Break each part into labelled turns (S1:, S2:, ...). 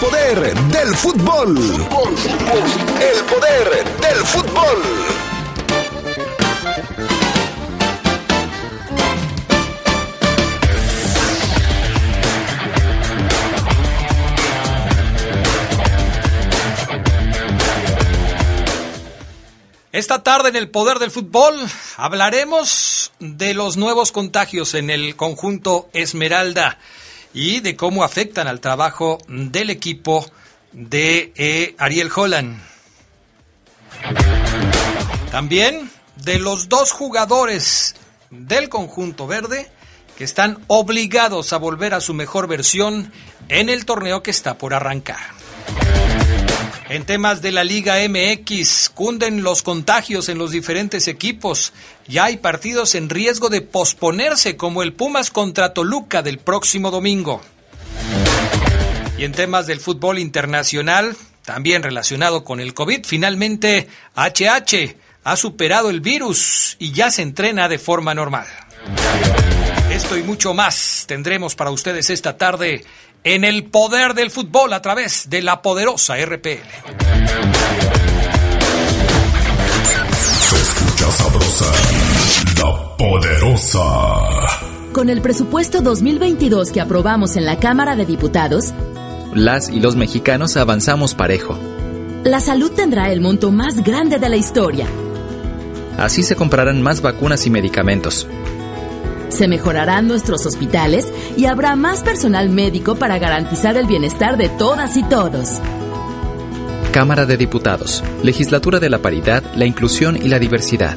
S1: poder del fútbol. El poder del fútbol.
S2: Esta tarde en el Poder del Fútbol hablaremos de los nuevos contagios en el conjunto Esmeralda y de cómo afectan al trabajo del equipo de eh, Ariel Holland. También de los dos jugadores del conjunto verde que están obligados a volver a su mejor versión en el torneo que está por arrancar. En temas de la Liga MX, cunden los contagios en los diferentes equipos. Ya hay partidos en riesgo de posponerse, como el Pumas contra Toluca del próximo domingo. Y en temas del fútbol internacional, también relacionado con el COVID, finalmente HH ha superado el virus y ya se entrena de forma normal. Esto y mucho más tendremos para ustedes esta tarde en el poder del fútbol a través de la poderosa RPL.
S1: Se escucha sabrosa, la poderosa.
S3: Con el presupuesto 2022 que aprobamos en la Cámara de Diputados,
S4: las y los mexicanos avanzamos parejo.
S3: La salud tendrá el monto más grande de la historia.
S4: Así se comprarán más vacunas y medicamentos
S3: se mejorarán nuestros hospitales y habrá más personal médico para garantizar el bienestar de todas y todos.
S4: Cámara de Diputados, Legislatura de la Paridad, la Inclusión y la Diversidad.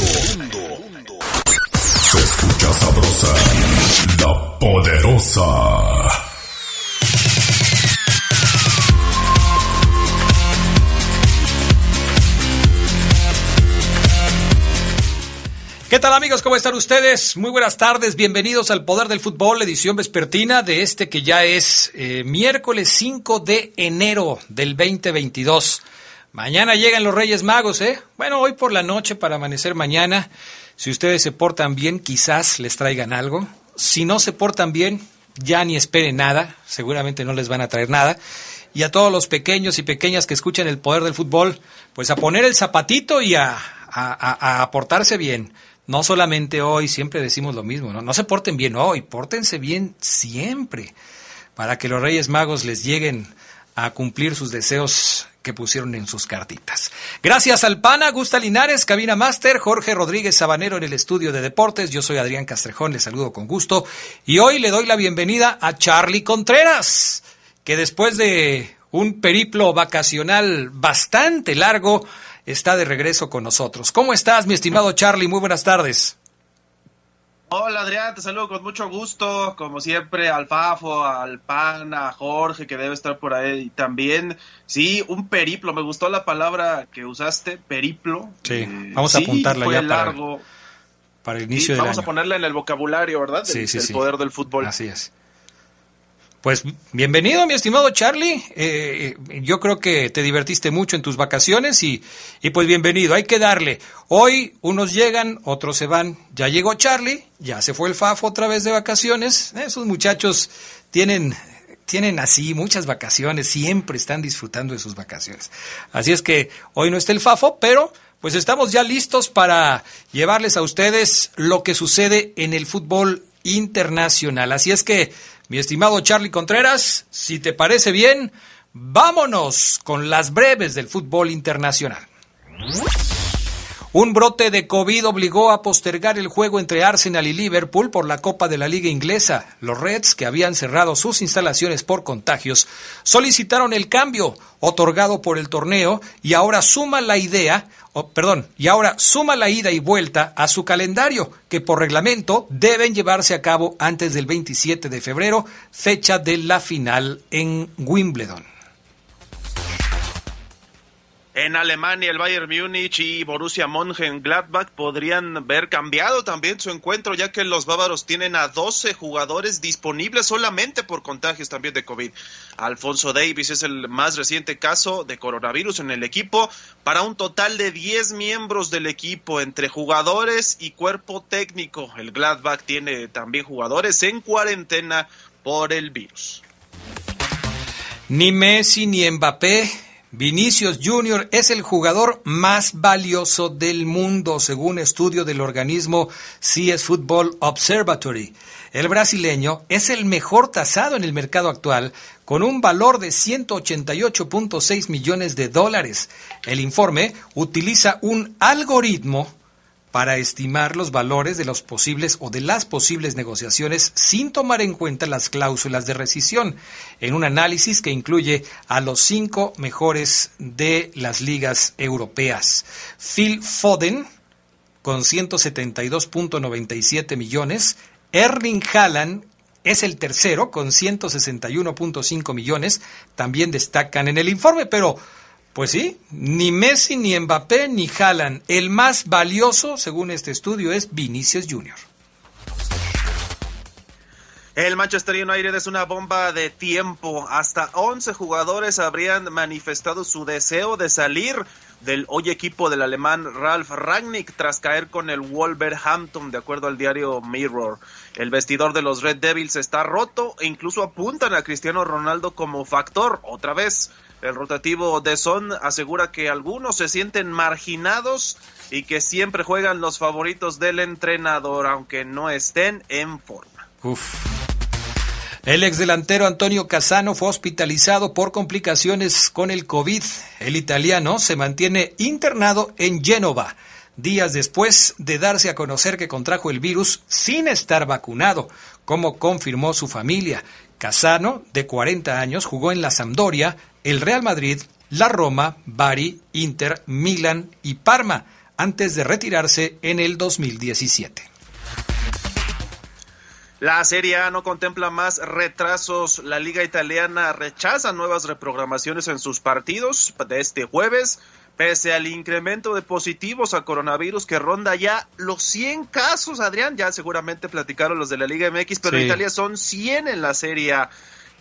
S1: Sabrosa, la poderosa.
S2: ¿Qué tal amigos? ¿Cómo están ustedes? Muy buenas tardes, bienvenidos al Poder del Fútbol, edición vespertina de este que ya es eh, miércoles 5 de enero del 2022. Mañana llegan los Reyes Magos, ¿eh? Bueno, hoy por la noche para amanecer mañana. Si ustedes se portan bien, quizás les traigan algo. Si no se portan bien, ya ni esperen nada, seguramente no les van a traer nada. Y a todos los pequeños y pequeñas que escuchan el poder del fútbol, pues a poner el zapatito y a, a, a, portarse bien. No solamente hoy, siempre decimos lo mismo, ¿no? No se porten bien hoy, pórtense bien siempre, para que los Reyes Magos les lleguen a cumplir sus deseos que pusieron en sus cartitas. Gracias al PANA, Gusta Linares, Cabina Master, Jorge Rodríguez Sabanero en el estudio de deportes. Yo soy Adrián Castrejón, les saludo con gusto. Y hoy le doy la bienvenida a Charlie Contreras, que después de un periplo vacacional bastante largo, está de regreso con nosotros. ¿Cómo estás, mi estimado Charlie? Muy buenas tardes.
S5: Hola Adrián, te saludo con mucho gusto, como siempre al Fafo, al Pan, a Jorge que debe estar por ahí también. Sí, un periplo, me gustó la palabra que usaste, periplo.
S2: Sí, eh, vamos a apuntarla ya
S5: largo.
S2: Para, el inicio
S5: sí, Vamos a ponerla en el vocabulario, ¿verdad?
S2: Sí, sí,
S5: el poder del fútbol.
S2: Así es. Pues bienvenido, mi estimado Charlie. Eh, yo creo que te divertiste mucho en tus vacaciones y, y, pues bienvenido. Hay que darle. Hoy unos llegan, otros se van. Ya llegó Charlie, ya se fue el Fafo otra vez de vacaciones. Esos muchachos tienen, tienen así muchas vacaciones, siempre están disfrutando de sus vacaciones. Así es que hoy no está el Fafo, pero pues estamos ya listos para llevarles a ustedes lo que sucede en el fútbol internacional. Así es que Mi estimado Charlie Contreras, si te parece bien, vámonos con las breves del fútbol internacional. Un brote de COVID obligó a postergar el juego entre Arsenal y Liverpool por la Copa de la Liga Inglesa. Los Reds, que habían cerrado sus instalaciones por contagios, solicitaron el cambio otorgado por el torneo y ahora suma la idea, perdón, y ahora suma la ida y vuelta a su calendario, que por reglamento deben llevarse a cabo antes del 27 de febrero, fecha de la final en Wimbledon.
S5: En Alemania, el Bayern Múnich y Borussia Mönchengladbach podrían ver cambiado también su encuentro, ya que los bávaros tienen a 12 jugadores disponibles solamente por contagios también de COVID. Alfonso Davis es el más reciente caso de coronavirus en el equipo, para un total de 10 miembros del equipo, entre jugadores y cuerpo técnico. El Gladbach tiene también jugadores en cuarentena por el virus.
S2: Ni Messi ni Mbappé Vinicius Jr. es el jugador más valioso del mundo, según estudio del organismo CS Football Observatory. El brasileño es el mejor tasado en el mercado actual, con un valor de 188.6 millones de dólares. El informe utiliza un algoritmo para estimar los valores de los posibles o de las posibles negociaciones sin tomar en cuenta las cláusulas de rescisión, en un análisis que incluye a los cinco mejores de las ligas europeas. Phil Foden, con 172.97 millones, Erling Haaland es el tercero, con 161.5 millones, también destacan en el informe, pero pues sí, ni Messi, ni Mbappé, ni Haaland. El más valioso, según este estudio, es Vinicius Jr.
S5: El Manchester United es una bomba de tiempo. Hasta 11 jugadores habrían manifestado su deseo de salir del hoy equipo del alemán Ralf Rangnick tras caer con el Wolverhampton, de acuerdo al diario Mirror. El vestidor de los Red Devils está roto e incluso apuntan a Cristiano Ronaldo como factor otra vez. El rotativo de Son asegura que algunos se sienten marginados y que siempre juegan los favoritos del entrenador, aunque no estén en forma.
S2: El ex delantero Antonio Casano fue hospitalizado por complicaciones con el COVID. El italiano se mantiene internado en Génova, días después de darse a conocer que contrajo el virus sin estar vacunado, como confirmó su familia. Casano, de 40 años, jugó en la Sampdoria, el Real Madrid, la Roma, Bari, Inter, Milan y Parma, antes de retirarse en el 2017.
S5: La Serie A no contempla más retrasos. La Liga Italiana rechaza nuevas reprogramaciones en sus partidos de este jueves, pese al incremento de positivos a coronavirus que ronda ya los 100 casos. Adrián, ya seguramente platicaron los de la Liga MX, pero en Italia son 100 en la Serie A.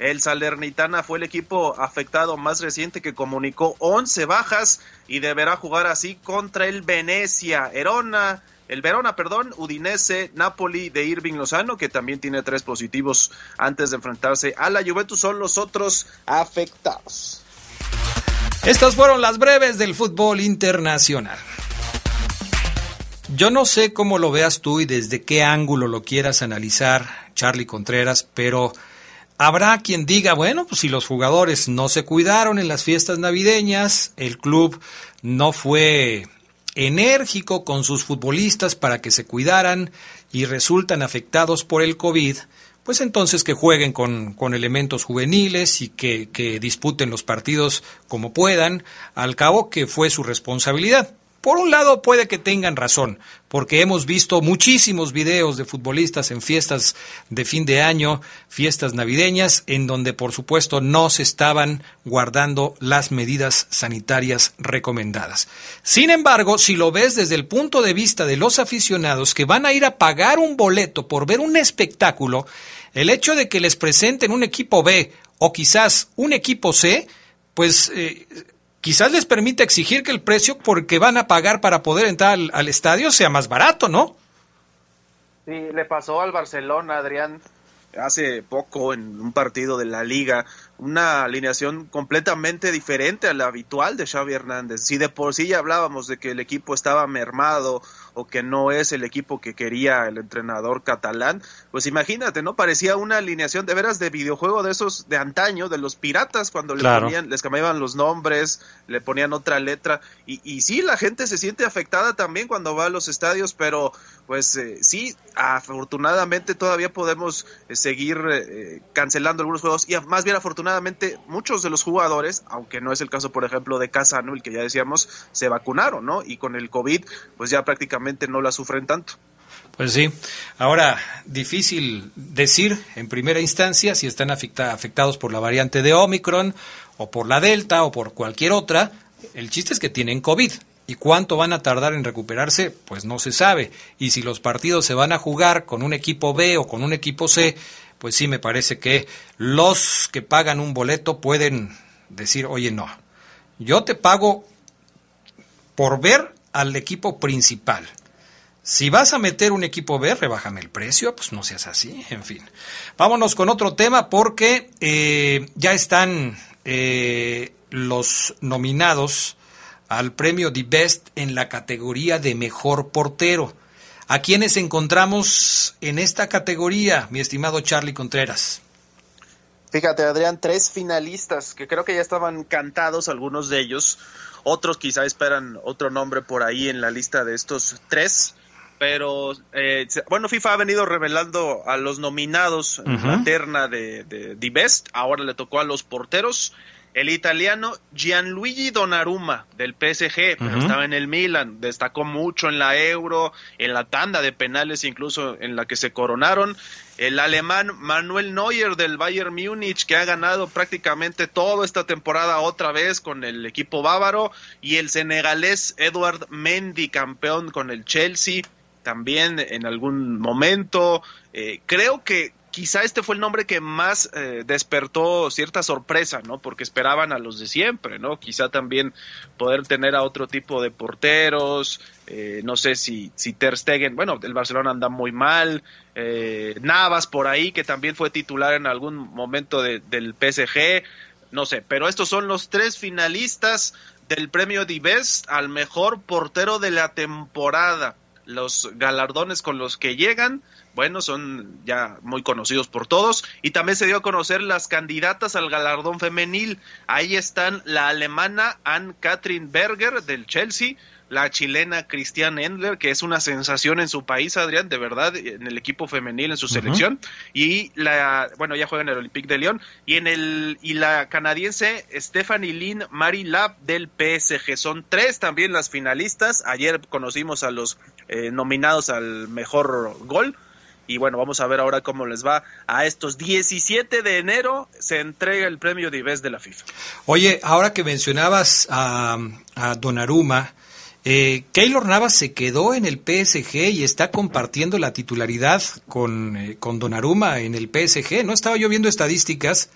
S5: El Salernitana fue el equipo afectado más reciente que comunicó 11 bajas y deberá jugar así contra el Venecia. Erona, el Verona, perdón, Udinese, Napoli de Irving Lozano, que también tiene tres positivos antes de enfrentarse a la Juventus, son los otros afectados.
S2: Estas fueron las breves del fútbol internacional. Yo no sé cómo lo veas tú y desde qué ángulo lo quieras analizar, Charlie Contreras, pero Habrá quien diga, bueno, pues si los jugadores no se cuidaron en las fiestas navideñas, el club no fue enérgico con sus futbolistas para que se cuidaran y resultan afectados por el COVID, pues entonces que jueguen con, con elementos juveniles y que, que disputen los partidos como puedan, al cabo que fue su responsabilidad. Por un lado puede que tengan razón, porque hemos visto muchísimos videos de futbolistas en fiestas de fin de año, fiestas navideñas, en donde por supuesto no se estaban guardando las medidas sanitarias recomendadas. Sin embargo, si lo ves desde el punto de vista de los aficionados que van a ir a pagar un boleto por ver un espectáculo, el hecho de que les presenten un equipo B o quizás un equipo C, pues eh, quizás les permita exigir que el precio porque van a pagar para poder entrar al, estadio sea más barato, ¿no?
S5: Sí, le pasó al Barcelona, Adrián, hace poco en un partido de la liga una alineación completamente diferente a la habitual de Xavi Hernández. Si de por sí ya hablábamos de que el equipo estaba mermado o que no es el equipo que quería el entrenador catalán, pues imagínate, ¿no? Parecía una alineación de veras de videojuego de esos de antaño, de los piratas, cuando les, ponían, les cambiaban los nombres, le ponían otra letra. Y, y sí, la gente se siente afectada también cuando va a los estadios, pero pues eh, sí, afortunadamente todavía podemos eh, seguir eh, cancelando algunos juegos y más bien afortunadamente muchos de los jugadores, aunque no es el caso por ejemplo de Casano, el que ya decíamos, se vacunaron, ¿no? Y con el COVID pues ya prácticamente no la sufren tanto.
S2: Pues sí, ahora difícil decir en primera instancia si están afectados por la variante de Omicron o por la Delta o por cualquier otra. El chiste es que tienen COVID ¿Y cuánto van a tardar en recuperarse? Pues no se sabe. Y si los partidos se van a jugar con un equipo B o con un equipo C, pues sí me parece que los que pagan un boleto pueden decir, oye, no, yo te pago por ver al equipo principal. Si vas a meter un equipo B, rebájame el precio, pues no seas así, en fin. Vámonos con otro tema porque eh, ya están eh, los nominados al premio The Best en la categoría de mejor portero. ¿A quiénes encontramos en esta categoría, mi estimado Charlie Contreras?
S5: Fíjate, Adrián, tres finalistas que creo que ya estaban cantados algunos de ellos. Otros quizá esperan otro nombre por ahí en la lista de estos tres. Pero eh, bueno, FIFA ha venido revelando a los nominados en la terna de, de The Best. Ahora le tocó a los porteros el italiano Gianluigi Donnarumma del PSG, pero estaba en el Milan, destacó mucho en la Euro, en la tanda de penales incluso en la que se coronaron. El alemán Manuel Neuer del Bayern Múnich, que ha ganado prácticamente toda esta temporada otra vez con el equipo bávaro. Y el senegalés Edward Mendy, campeón con el Chelsea, también en algún momento. Eh, creo que quizá este fue el nombre que más eh, despertó cierta sorpresa, ¿no? Porque esperaban a los de siempre, ¿no? Quizá también poder tener a otro tipo de porteros, eh, no sé si, si Ter Stegen, bueno, el Barcelona anda muy mal, eh, Navas por ahí, que también fue titular en algún momento del PSG, no sé, pero estos son los tres finalistas del premio Best al mejor portero de la temporada. Los galardones con los que llegan bueno, son ya muy conocidos por todos. Y también se dio a conocer las candidatas al galardón femenil. Ahí están la alemana Ann-Kathrin Berger del Chelsea, la chilena Christiane Endler, que es una sensación en su país, Adrián, de verdad, en el equipo femenil, en su selección, y la, bueno, ya juega en el Olympique de Lyon, y en el, y la canadiense Stephanie Lynn Mary Lab del PSG. Son tres también las finalistas. Ayer conocimos a los eh, nominados al mejor gol. Y bueno, vamos a ver ahora cómo les va a estos 17 de enero. Se entrega el premio Dives de la FIFA.
S2: Oye, ahora que mencionabas a, a Donnarumma, eh, Keylor Navas se quedó en el PSG y está compartiendo la titularidad con, eh, con Donnarumma en el PSG. No estaba yo viendo estadísticas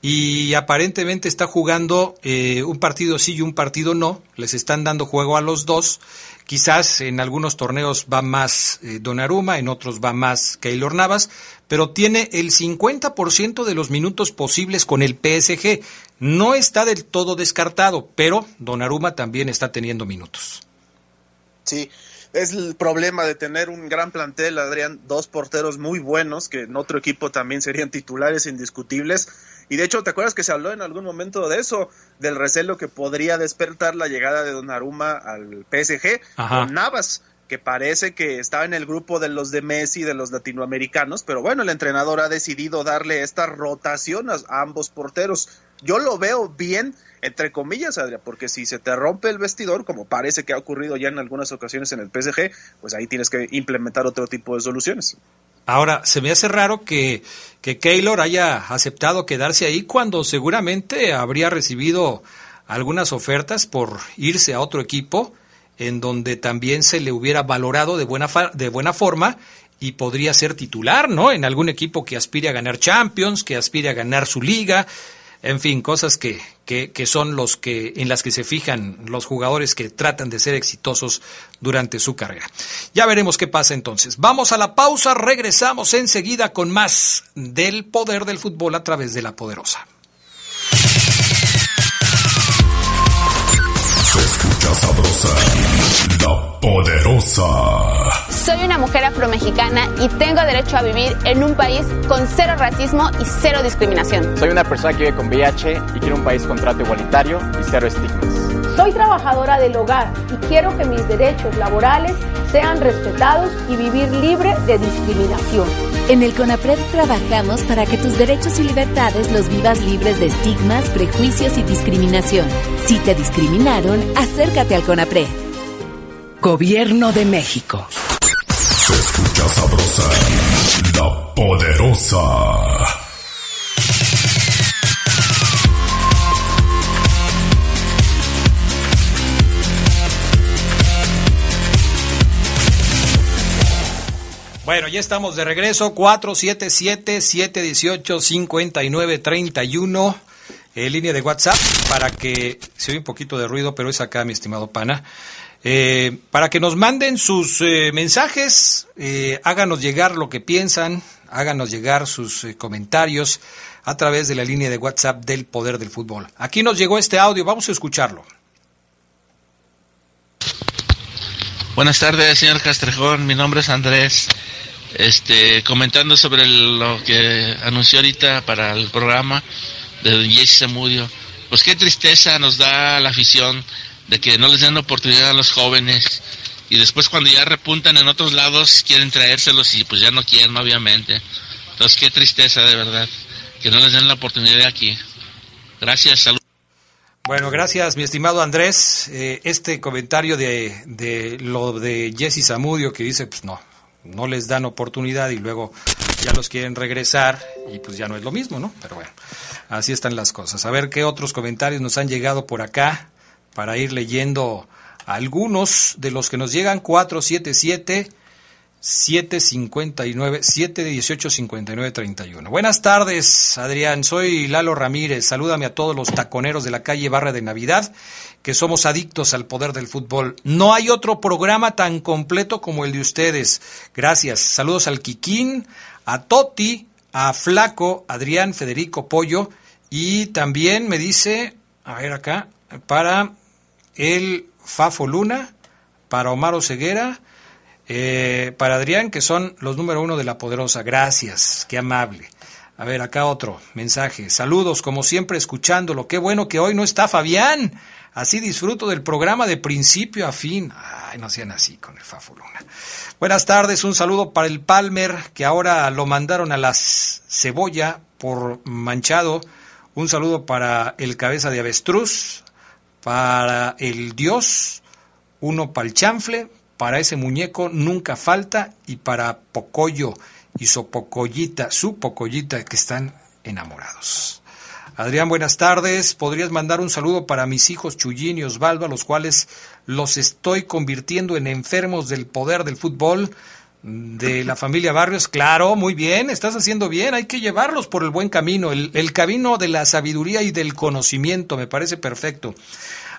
S2: y aparentemente está jugando eh, un partido sí y un partido no. Les están dando juego a los dos. Quizás en algunos torneos va más eh, Donnarumma, en otros va más Keylor Navas, pero tiene el 50% de los minutos posibles con el PSG. No está del todo descartado, pero Donnarumma también está teniendo minutos.
S5: Sí, es el problema de tener un gran plantel, Adrián, dos porteros muy buenos que en otro equipo también serían titulares indiscutibles y de hecho, ¿te acuerdas que se habló en algún momento de eso? Del recelo que podría despertar la llegada de Donnarumma al PSG con Navas, que parece que estaba en el grupo de los de Messi, de los latinoamericanos, pero bueno, el entrenador ha decidido darle esta rotación a, ambos porteros. Yo lo veo bien, entre comillas, Adrián, porque si se te rompe el vestidor, como parece que ha ocurrido ya en algunas ocasiones en el PSG, pues ahí tienes que implementar otro tipo de soluciones.
S2: Ahora, se me hace raro que, que Keylor haya aceptado quedarse ahí cuando seguramente habría recibido algunas ofertas por irse a otro equipo en donde también se le hubiera valorado de buena, de buena forma y podría ser titular, ¿no? En algún equipo que aspire a ganar Champions, que aspire a ganar su liga, en fin, cosas que, que, que, son los que, en las que se fijan los jugadores que tratan de ser exitosos durante su carrera. Ya veremos qué pasa entonces. Vamos a la pausa, regresamos enseguida con más del poder del fútbol a través de la poderosa.
S1: Se escucha sabrosa, la poderosa.
S6: Soy una mujer afromexicana y tengo derecho a vivir en un país con cero racismo y cero discriminación.
S7: Soy una persona que vive con VIH y quiero un país con trato igualitario y cero estigmas.
S8: Soy trabajadora del hogar y quiero que mis derechos laborales sean respetados y vivir libre de discriminación.
S3: En el CONAPRED trabajamos para que tus derechos y libertades los vivas libres de estigmas, prejuicios y discriminación. Si te discriminaron, acércate al CONAPRED.
S9: Gobierno de México.
S1: La poderosa.
S2: Bueno, ya estamos de regreso. 477-718-5931. Eh, línea de WhatsApp para que se oye un poquito de ruido, pero es acá, mi estimado pana. Eh, para que nos manden sus eh, mensajes, eh, háganos llegar lo que piensan, háganos llegar sus eh, comentarios a través de la línea de WhatsApp del Poder del Fútbol. Aquí nos llegó este audio, vamos a escucharlo.
S10: Buenas tardes, señor Castrejón. Mi nombre es Andrés. Este, comentando sobre lo que anunció ahorita para el programa de don Jesse Zamudio. Pues qué tristeza nos da la afición de que no les den oportunidad a los jóvenes y después cuando ya repuntan en otros lados quieren traérselos y pues ya no quieren, obviamente. Entonces qué tristeza de verdad que no les den la oportunidad aquí. Gracias, saludos.
S2: Bueno, gracias, mi estimado Andrés. Eh, este comentario de, de lo de Jesse Zamudio que dice, pues no, no les dan oportunidad y luego ya los quieren regresar y pues ya no es lo mismo, ¿no? Pero bueno, así están las cosas. A ver qué otros comentarios nos han llegado por acá para ir leyendo algunos de los que nos llegan 477 759 718 59 31. Buenas tardes, Adrián. Soy Lalo Ramírez. Salúdame a todos los taconeros de la calle Barra de Navidad, que somos adictos al poder del fútbol. No hay otro programa tan completo como el de ustedes. Gracias. Saludos al Kikín, a Toti, a Flaco, Adrián, Federico Pollo y también me dice, a ver acá, para el Fafo Luna, para Omar Ceguera, eh, para Adrián, que son los número uno de la poderosa. Gracias, qué amable. A ver, acá otro mensaje. Saludos, como siempre, escuchándolo. Qué bueno que hoy no está Fabián. Así disfruto del programa de principio a fin. Ay, no sean así con el Fafo Luna. Buenas tardes, un saludo para el Palmer, que ahora lo mandaron a las cebolla por manchado. Un saludo para el cabeza de avestruz, para el Dios, uno para el chanfle, para ese muñeco nunca falta y para Pocoyo y su Pocoyita, su Pocoyita que están enamorados. Adrián, buenas tardes. ¿Podrías mandar un saludo para mis hijos Chuyín y Osvaldo, a los cuales los estoy convirtiendo en enfermos del poder del fútbol de la familia Barrios? Claro, muy bien, estás haciendo bien, hay que llevarlos por el buen camino, el, camino de la sabiduría y del conocimiento, me parece perfecto.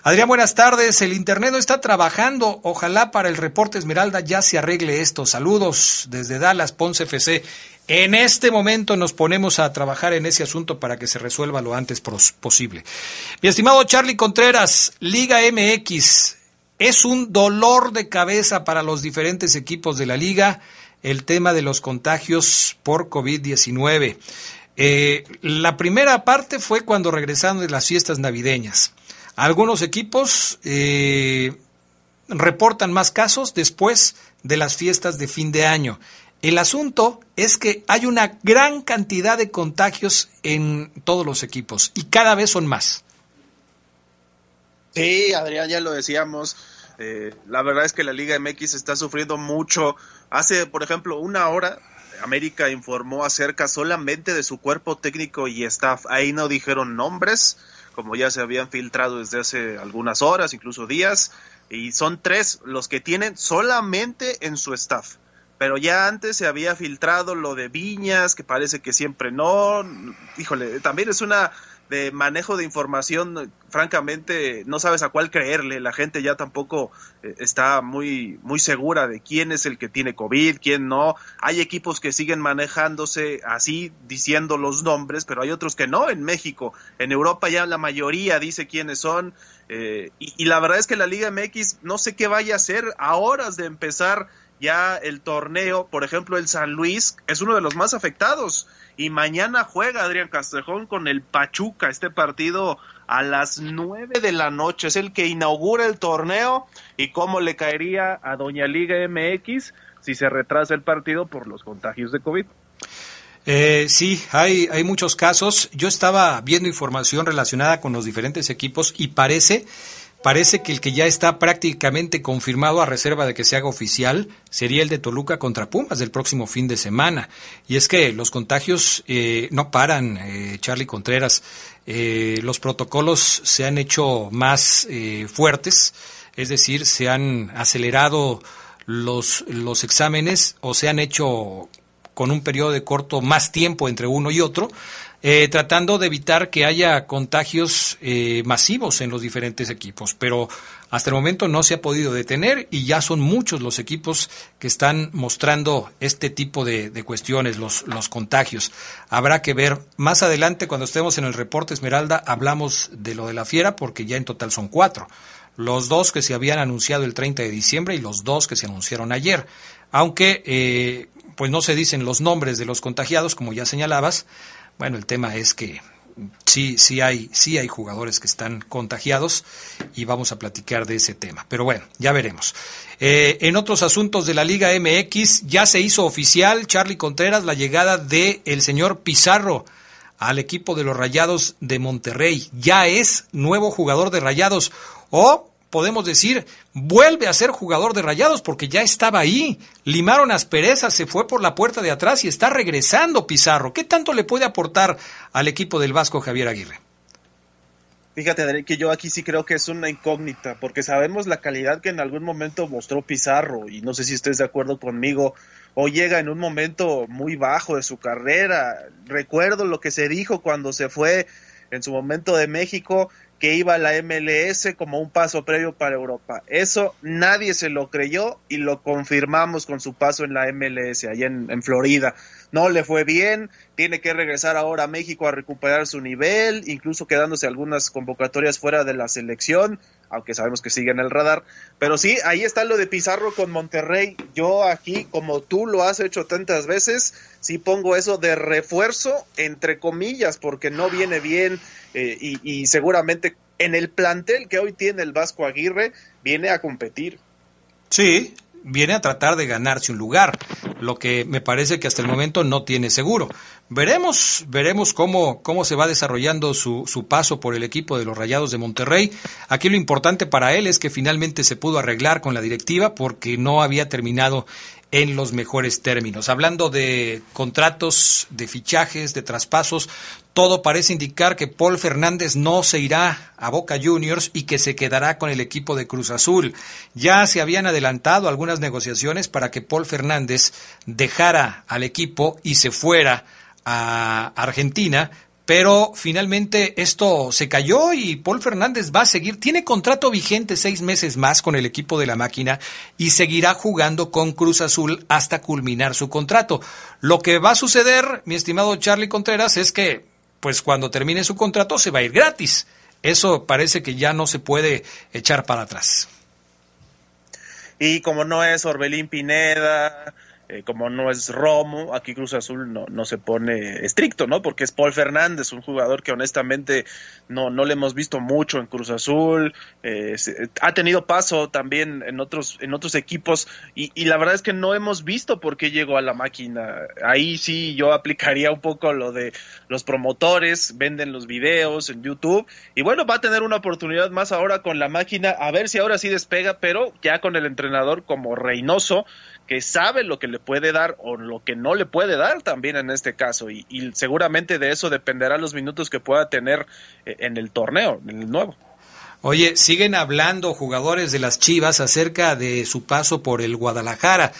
S2: Adrián, buenas tardes. El Internet no está trabajando. Ojalá para el reporte Esmeralda ya se arregle esto. Saludos desde Dallas, Ponce FC. En este momento nos ponemos a trabajar en ese asunto para que se resuelva lo antes posible. Mi estimado Charlie Contreras, Liga MX. Es un dolor de cabeza para los diferentes equipos de la liga el tema de los contagios por COVID-19. Eh, la primera parte fue cuando regresaron de las fiestas navideñas. Algunos equipos eh, reportan más casos después de las fiestas de fin de año. El asunto es que hay una gran cantidad de contagios en todos los equipos y cada vez son más.
S5: Sí, Adrián, ya lo decíamos. Eh, la verdad es que la Liga MX está sufriendo mucho. Hace, por ejemplo, una hora, América informó acerca solamente de su cuerpo técnico y staff. Ahí no dijeron nombres, como ya se habían filtrado desde hace algunas horas, incluso días. Y son tres los que tienen solamente en su staff. pero ya antes se había filtrado lo de Viñas, que parece que siempre no. Híjole, también es una de manejo de información, francamente, no sabes a cuál creerle. La gente ya tampoco eh, está muy, muy segura de quién es el que tiene COVID, quién no. Hay equipos que siguen manejándose así, diciendo los nombres, pero hay otros que no en México. En Europa ya la mayoría dice quiénes son. Eh, y, y la verdad es que la Liga MX no sé qué vaya a hacer a horas de empezar ya el torneo, por ejemplo, el San Luis es uno de los más afectados y mañana juega Adrián Castrejón con el Pachuca, este partido a las nueve de la noche, es el que inaugura el torneo y cómo le caería a Doña Liga MX si se retrasa el partido por los contagios de COVID.
S2: Eh, sí, hay, hay muchos casos. Yo estaba viendo información relacionada con los diferentes equipos y parece Parece que el que ya está prácticamente confirmado a reserva de que se haga oficial sería el de Toluca contra Pumas del próximo fin de semana. Y es que los contagios eh, no paran, eh, Charlie Contreras. Eh, los protocolos se han hecho más fuertes, es decir, se han acelerado los, los exámenes o se han hecho con un periodo de corto más tiempo entre uno y otro, eh, tratando de evitar que haya contagios eh, masivos en los diferentes equipos. Pero hasta el momento no se ha podido detener y ya son muchos los equipos que están mostrando este tipo de, cuestiones, los, los contagios. Habrá que ver más adelante cuando estemos en el reporte Esmeralda, hablamos de lo de la fiera porque ya en total son cuatro. Los dos que se habían anunciado el 30 de diciembre y los dos que se anunciaron ayer. Aunque eh, pues no se dicen los nombres de los contagiados, como ya señalabas, bueno, el tema es que sí, sí hay, sí hay jugadores que están contagiados y vamos a platicar de ese tema. Pero bueno, ya veremos. Eh, en otros asuntos de la Liga MX, ya se hizo oficial, Charlie Contreras, la llegada de el señor Pizarro al equipo de los Rayados de Monterrey. Ya es nuevo jugador de Rayados. O podemos decir, vuelve a ser jugador de Rayados porque ya estaba ahí. Limaron asperezas, se fue por la puerta de atrás y está regresando Pizarro. ¿Qué tanto le puede aportar al equipo del Vasco Javier Aguirre?
S5: Fíjate, que yo aquí sí creo que es una incógnita, porque sabemos la calidad que en algún momento mostró Pizarro, y no sé si estés de acuerdo conmigo, o llega en un momento muy bajo de su carrera. Recuerdo lo que se dijo cuando se fue en su momento de México, que iba a la MLS como un paso previo para Europa. Eso nadie se lo creyó y lo confirmamos con su paso en la MLS, allá en, en, Florida. No le fue bien, tiene que regresar ahora a México a recuperar su nivel, incluso quedándose algunas convocatorias fuera de la selección, aunque sabemos que sigue en el radar. Pero sí, ahí está lo de Pizarro con Monterrey. Yo aquí, como tú lo has hecho tantas veces, sí pongo eso de refuerzo, entre comillas, porque no viene bien eh, y, seguramente en el plantel que hoy tiene el Vasco Aguirre viene a competir.
S2: Sí, viene a tratar de ganarse un lugar, lo que me parece que hasta el momento no tiene seguro. Veremos, veremos cómo, cómo se va desarrollando su, su paso por el equipo de los Rayados de Monterrey. Aquí lo importante para él es que finalmente se pudo arreglar con la directiva porque no había terminado en los mejores términos. Hablando de contratos, de fichajes, de traspasos, todo parece indicar que Paul Fernández no se irá a Boca Juniors y que se quedará con el equipo de Cruz Azul. Ya se habían adelantado algunas negociaciones para que Paul Fernández dejara al equipo y se fuera a Argentina, pero finalmente esto se cayó y Paul Fernández va a seguir. Tiene contrato vigente seis meses más con el equipo de la máquina y seguirá jugando con Cruz Azul hasta culminar su contrato. Lo que va a suceder, mi estimado Charlie Contreras, es que pues cuando termine su contrato se va a ir gratis. Eso parece que ya no se puede echar para atrás.
S5: Y como no es Orbelín Pineda, eh, como no es Romo, aquí Cruz Azul no, no se pone estricto, ¿no? Porque es Paul Fernández, un jugador que honestamente no, no le hemos visto mucho en Cruz Azul, eh, ha tenido paso también en otros, en otros equipos y, y, la verdad es que no hemos visto por qué llegó a la máquina. Ahí sí yo aplicaría un poco lo de los promotores, venden los videos en YouTube y bueno, va a tener una oportunidad más ahora con la máquina, a ver si ahora sí despega, pero ya con el entrenador como Reynoso, que sabe lo que le puede dar o lo que no le puede dar también en este caso y, seguramente de eso dependerá los minutos que pueda tener eh, en el torneo, en el nuevo.
S2: Oye, siguen hablando jugadores de las Chivas acerca de su paso por el Guadalajara.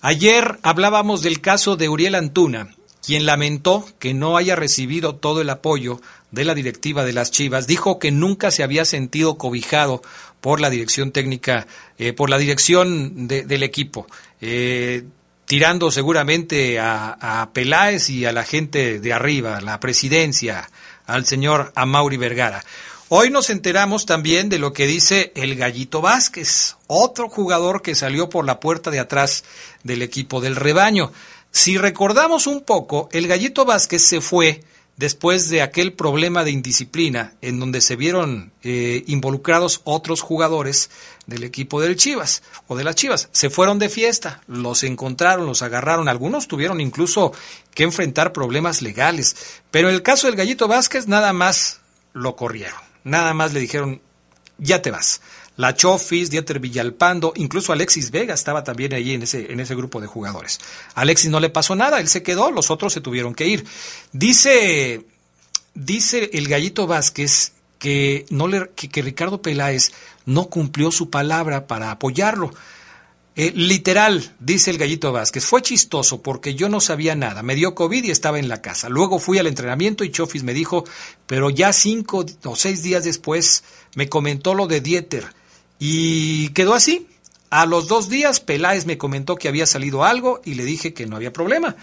S2: Ayer hablábamos del caso de Uriel Antuna, quien lamentó que no haya recibido todo el apoyo de la directiva de las Chivas. Dijo que nunca se había sentido cobijado por la dirección técnica, eh, por la dirección del equipo. Eh, tirando seguramente a, a, Peláez y a la gente de arriba, la presidencia, al señor Amauri Vergara. Hoy nos enteramos también de lo que dice el Gallito Vázquez, otro jugador que salió por la puerta de atrás del equipo del rebaño. Si recordamos un poco, el Gallito Vázquez se fue después de aquel problema de indisciplina en donde se vieron eh, involucrados otros jugadores del equipo del Chivas o de las Chivas. Se fueron de fiesta, los encontraron, los agarraron, algunos tuvieron incluso que enfrentar problemas legales, pero en el caso del Gallito Vázquez nada más lo corrieron, nada más le dijeron, ya te vas. La Chofis, Dieter Villalpando, incluso Alexis Vega estaba también allí en ese, en ese grupo de jugadores. Alexis no le pasó nada, él se quedó, los otros se tuvieron que ir. Dice, dice el Gallito Vázquez que, no le, que, Ricardo Peláez no cumplió su palabra para apoyarlo. Eh, literal, dice el Gallito Vázquez, fue chistoso porque yo no sabía nada, me dio COVID y estaba en la casa. Luego fui al entrenamiento y Chofis me dijo, pero ya cinco o seis días después me comentó lo de Dieter y quedó así. A los dos días Peláez me comentó que había salido algo y le dije que no había problema.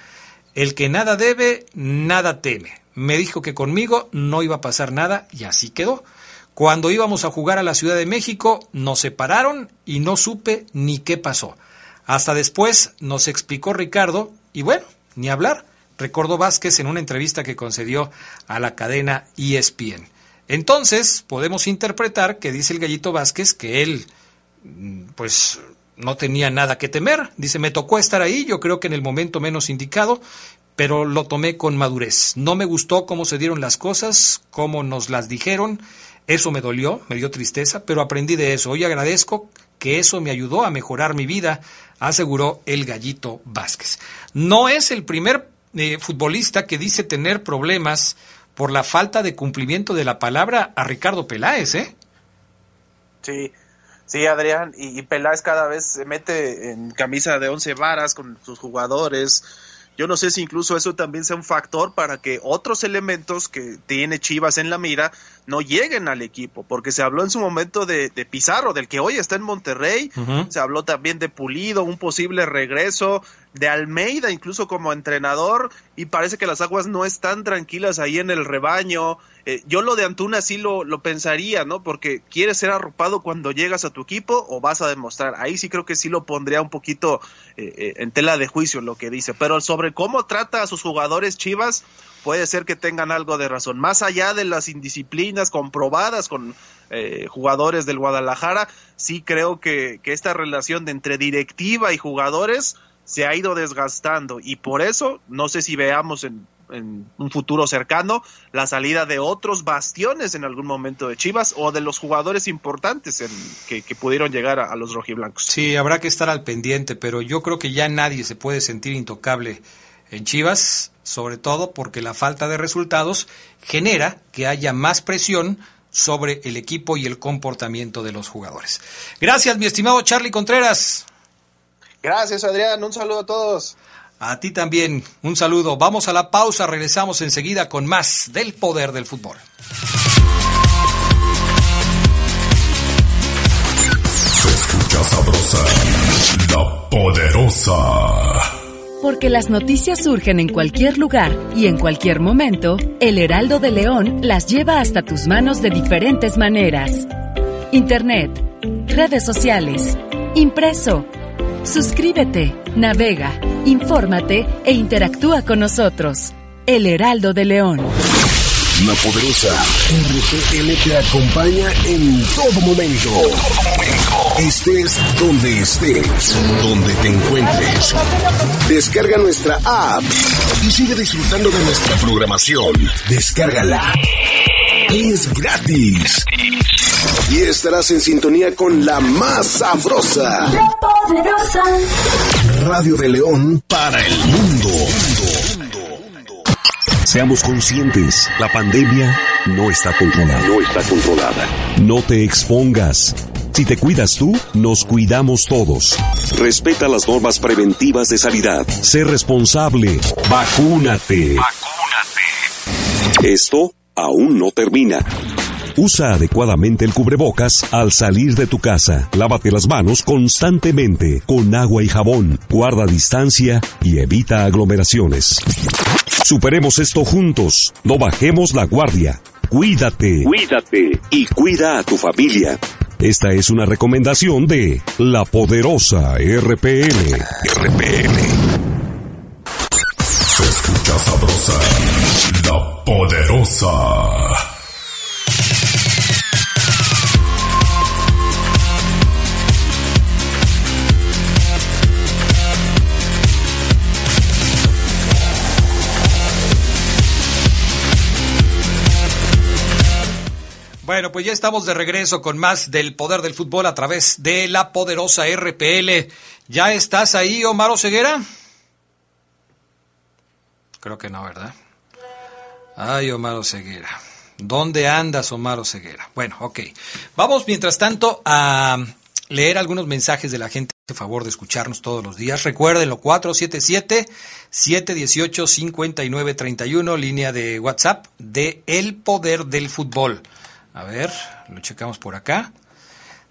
S2: El que nada debe, nada teme. Me dijo que conmigo no iba a pasar nada y así quedó. Cuando íbamos a jugar a la Ciudad de México, nos separaron y no supe ni qué pasó. Hasta después nos explicó Ricardo y bueno, ni hablar, recordó Vázquez en una entrevista que concedió a la cadena ESPN. Entonces, podemos interpretar que dice el gallito Vázquez que él, mm, pues, no tenía nada que temer. Dice, me tocó estar ahí, yo creo que en el momento menos indicado, pero lo tomé con madurez. No me gustó cómo se dieron las cosas, cómo nos las dijeron. Eso me dolió, me dio tristeza, pero aprendí de eso. Hoy agradezco que eso me ayudó a mejorar mi vida, aseguró el gallito Vázquez. No es el primer eh, futbolista que dice tener problemas por la falta de cumplimiento de la palabra a Ricardo Peláez, ¿eh?
S5: Sí, sí, Adrián, y, Peláez cada vez se mete en camisa de once varas con sus jugadores. Yo no sé si incluso eso también sea un factor para que otros elementos que tiene Chivas en la mira no lleguen al equipo, porque se habló en su momento de, Pizarro, del que hoy está en Monterrey, se habló también de Pulido, un posible regreso, de Almeida incluso como entrenador y parece que las aguas no están tranquilas ahí en el rebaño. Eh, yo lo de Antuna sí lo, lo pensaría, ¿no? Porque quieres ser arropado cuando llegas a tu equipo o vas a demostrar. Ahí sí creo que sí lo pondría un poquito eh, eh, en tela de juicio lo que dice. Pero sobre cómo trata a sus jugadores Chivas, puede ser que tengan algo de razón. Más allá de las indisciplinas comprobadas con jugadores del Guadalajara, sí creo que, que esta relación de entre directiva y jugadores se ha ido desgastando y por eso no sé si veamos en, un futuro cercano la salida de otros bastiones en algún momento de Chivas o de los jugadores importantes en, que, pudieron llegar a, los rojiblancos.
S2: Sí, habrá que estar al pendiente, pero yo creo que ya nadie se puede sentir intocable en Chivas, sobre todo porque la falta de resultados genera que haya más presión sobre el equipo y el comportamiento de los jugadores. Gracias, mi estimado Charlie Contreras.
S5: Gracias, Adrián. Un saludo a todos.
S2: A ti también, un saludo. Vamos a la pausa, regresamos enseguida con más del poder del fútbol.
S1: Se escucha sabrosa, la poderosa.
S3: Porque las noticias surgen en cualquier lugar y en cualquier momento, el Heraldo de León las lleva hasta tus manos de diferentes maneras. Internet, redes sociales, impreso Suscríbete, navega, infórmate e interactúa con nosotros. El Heraldo de León.
S1: La poderosa RPL te acompaña en todo momento. Estés donde estés, donde te encuentres. Descarga nuestra app y sigue disfrutando de nuestra programación. Descárgala. Es gratis y estarás en sintonía con la más sabrosa.
S8: La poderosa.
S1: Radio de León para el mundo. Seamos conscientes, la pandemia no está controlada.
S11: No está controlada.
S1: No te expongas.
S11: Si te cuidas tú, nos cuidamos todos. Respeta las normas preventivas de sanidad. Sé responsable. Vacúnate. Vacúnate. Esto aún no termina. Usa adecuadamente el cubrebocas al salir de tu casa. Lávate las manos constantemente con agua y jabón. Guarda distancia y evita aglomeraciones. Superemos esto juntos. No bajemos la guardia. Cuídate. Cuídate. Y cuida a tu familia. Esta es una recomendación de la poderosa RPL. RPL.
S1: Se escucha sabrosa, la poderosa.
S2: Bueno, pues ya estamos de regreso con más del poder del fútbol a través de la poderosa RPL. ¿Ya estás ahí, Omar Ceguera? Creo que no, ¿verdad? Ay, Omar Ceguera. ¿Dónde andas, Omar Ceguera? Bueno, ok. Vamos, mientras tanto, a leer algunos mensajes de la gente a favor de escucharnos todos los días. Recuérdenlo, 477-718-5931, línea de WhatsApp de El Poder del Fútbol. A ver, lo checamos por acá.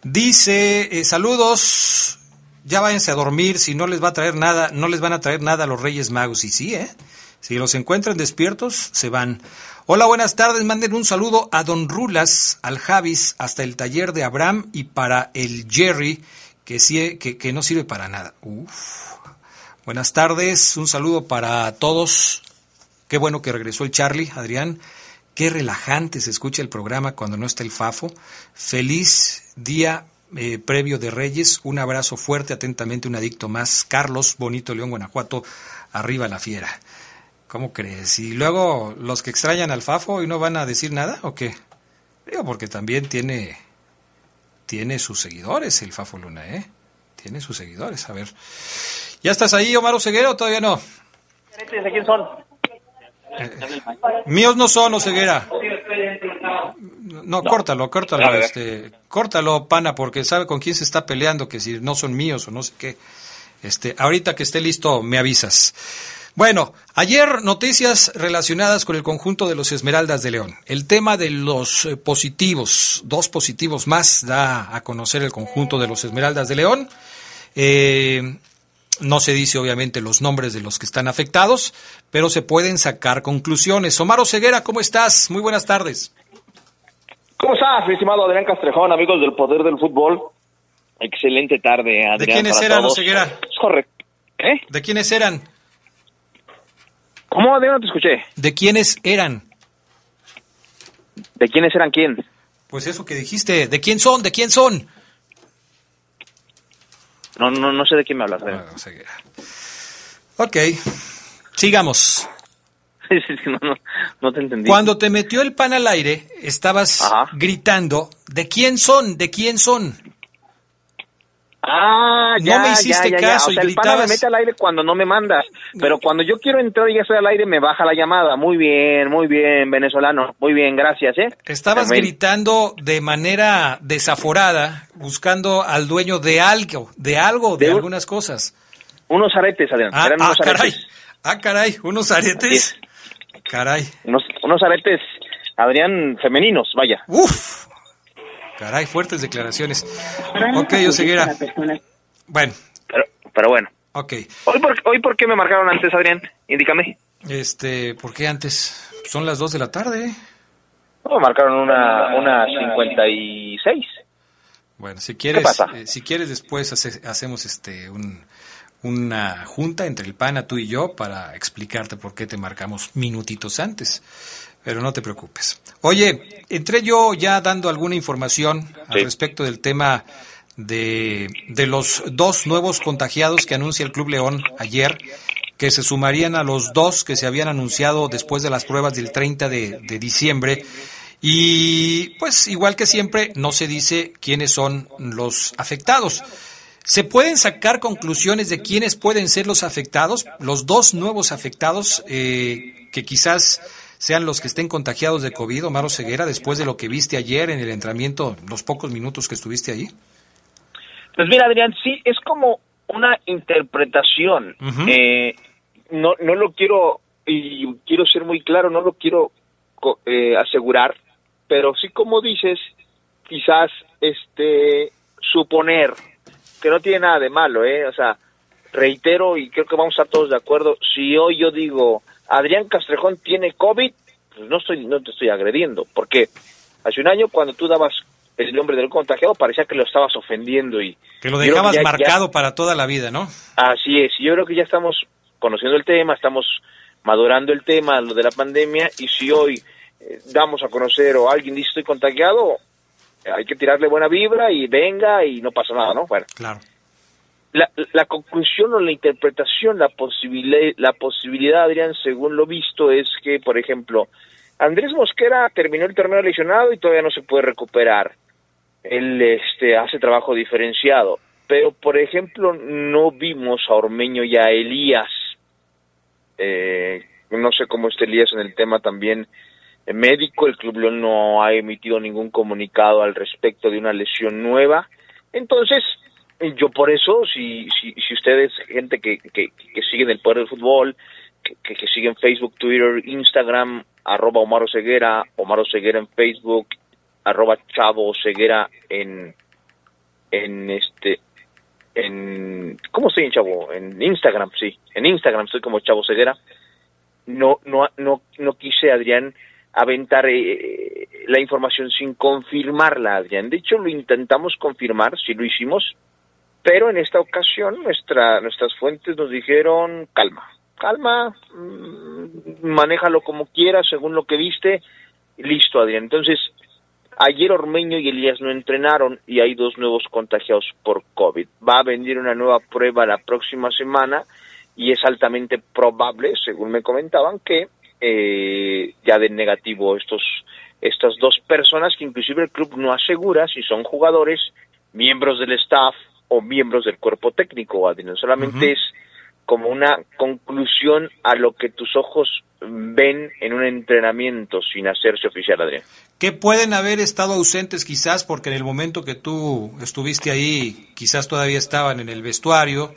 S2: Dice, eh, saludos, ya váyanse a dormir, si no les va a traer nada, no les van a traer nada a los Reyes Magos. Y sí, ¿eh? Si los encuentran despiertos, se van. Hola, buenas tardes. Manden un saludo a Don Rulas, al Javis, hasta el taller de Abraham y para el Jerry, que, sí, que, que no sirve para nada. Uf. Buenas tardes. Un saludo para todos. Qué bueno que regresó el Charlie, Adrián. Qué relajante se escucha el programa cuando no está el Fafo. Feliz día eh, previo de Reyes. Un abrazo fuerte, atentamente, un adicto más. Carlos, Bonito León, Guanajuato. Arriba la fiera. ¿Cómo crees? Y luego los que extrañan al Fafo y no van a decir nada, ¿o qué? Digo, porque también tiene, tiene sus seguidores el Fafo Luna, ¿eh? Tiene sus seguidores. A ver. ¿Ya estás ahí, Omar Ceguero, todavía no?
S12: ¿De quién son?
S2: Míos no son, Oseguera. No, córtalo, córtalo, este, córtalo, pana, porque sabe con quién se está peleando, que si no son míos o no sé qué. Este, ahorita que esté listo, me avisas. Bueno, ayer noticias relacionadas con el conjunto de los Esmeraldas de León. El tema de los eh, positivos, dos positivos más da a conocer el conjunto de los Esmeraldas de León. Eh, no se dice obviamente los nombres de los que están afectados, pero se pueden sacar conclusiones. Omar Ceguera, ¿cómo estás? Muy buenas tardes.
S12: ¿Cómo estás, mi estimado Adrián Castrejón, amigos del Poder del Fútbol? Excelente tarde, Adrián.
S2: ¿De quiénes eran, Oseguera?
S12: Es correcto. ¿Eh?
S2: ¿De quiénes eran?
S12: ¿Cómo, Adrián? No te escuché.
S2: ¿De quiénes eran?
S12: ¿De quiénes eran quién?
S2: Pues eso que dijiste. ¿De quién son? ¿De quién son?
S12: No, no, no sé de quién me hablas.
S2: Bueno, ok, sigamos.
S12: no, no, no, te entendí.
S2: Cuando te metió el pan al aire, estabas gritando, ¿de quién son? ¿De quién son?
S12: Ah, ya,
S2: no me hiciste
S12: ya, ya,
S2: caso
S12: o sea,
S2: y
S12: el pana me mete al aire cuando no me mandas, pero cuando yo quiero entrar y ya estoy al aire me baja la llamada. Muy bien, muy bien, venezolano. Muy bien, gracias, ¿eh?
S2: Estabas gritando de manera desaforada, buscando al dueño de algo, de algo, de,
S12: De un-
S2: algunas cosas.
S12: Unos aretes, Adrián.
S2: Ah,
S12: Eran
S2: ah,
S12: unos
S2: caray. Ah, caray, unos aretes. Caray.
S12: Unos, unos aretes, Adrián, femeninos, vaya.
S2: Uf. Caray, fuertes declaraciones. Ok, Oseguera. Bueno,
S12: Pero, pero bueno.
S2: ok.
S12: ¿Hoy por, ¿Hoy por qué me marcaron antes, Adrián? Indícame.
S2: Este, ¿por qué antes? Son las 2 de la tarde.
S12: No, me marcaron una, una 56.
S2: Bueno, si quieres,
S12: pasa?
S2: eh, si quieres después hace- hacemos este un, una junta entre el pana, tú y yo, para explicarte por qué te marcamos minutitos antes. Pero no te preocupes. Oye, entré yo ya dando alguna información al
S12: Sí.
S2: respecto del tema de, de los dos nuevos contagiados que anuncia el Club León ayer, que se sumarían a los dos que se habían anunciado después de las pruebas del 30 de, de diciembre. Y pues igual que siempre, no se dice quiénes son los afectados. ¿Se pueden sacar conclusiones de quiénes pueden ser los afectados? Los dos nuevos afectados, eh, que quizás sean los que estén contagiados de COVID, Omar Ceguera, después de lo que viste ayer en el entrenamiento, los pocos minutos que estuviste allí.
S12: Pues mira, Adrián, sí, es como una interpretación. eh, no, no lo quiero, y quiero ser muy claro, no lo quiero eh, asegurar, pero sí como dices, quizás este suponer que no tiene nada de malo, ¿eh? O sea, reitero y creo que vamos a estar todos de acuerdo, si hoy yo digo, Adrián Castrejón tiene COVID, pues no, estoy, no te estoy agrediendo, porque hace un año cuando tú dabas el nombre del contagiado parecía que lo estabas ofendiendo y...
S2: Que lo dejabas marcado para toda la vida, ¿no?
S12: Así es, yo creo que ya estamos conociendo el tema, estamos madurando el tema, lo de la pandemia, y si hoy eh, damos a conocer o alguien dice estoy contagiado, hay que tirarle buena vibra y venga y no pasa nada, ¿no? Bueno.
S2: Claro.
S12: La, la conclusión o la interpretación, la posibilidad, la posibilidad, Adrián, según lo visto, es que, por ejemplo, Andrés Mosquera terminó el torneo lesionado y todavía no se puede recuperar. Él este, hace trabajo diferenciado. Pero, por ejemplo, no vimos a Ormeño y a Elías. Eh, no sé cómo está Elías en el tema también médico. El Club León no ha emitido ningún comunicado al respecto de una lesión nueva. Entonces, yo por eso, si, si, si ustedes, gente que, que, siguen el poder del fútbol, que, que, siguen Facebook, Twitter, Instagram, arroba Omar Ceguera, Omar Ceguera en Facebook, arroba Chavo Ceguera en, en este, en, ¿cómo estoy en Chavo? En Instagram, sí, en Instagram estoy como Chavo Ceguera. No, no, no, no quise, Adrián, aventar eh, la información sin confirmarla, Adrián. De hecho, lo intentamos confirmar, sí lo hicimos, pero en esta ocasión nuestra, nuestras fuentes nos dijeron, calma, calma, mmm, manéjalo como quieras, según lo que viste, listo, Adrián. Entonces, ayer Ormeño y Elías no entrenaron y hay dos nuevos contagiados por COVID. Va a venir una nueva prueba la próxima semana y es altamente probable, según me comentaban, que eh, ya den negativo estos estas dos personas que inclusive el club no asegura si son jugadores, miembros del staff o miembros del cuerpo técnico, Adrián. Solamente uh -huh. es como una conclusión a lo que tus ojos ven en un entrenamiento sin hacerse oficial, Adrián.
S2: Que pueden haber estado ausentes quizás porque en el momento que tú estuviste ahí, quizás todavía estaban en el vestuario,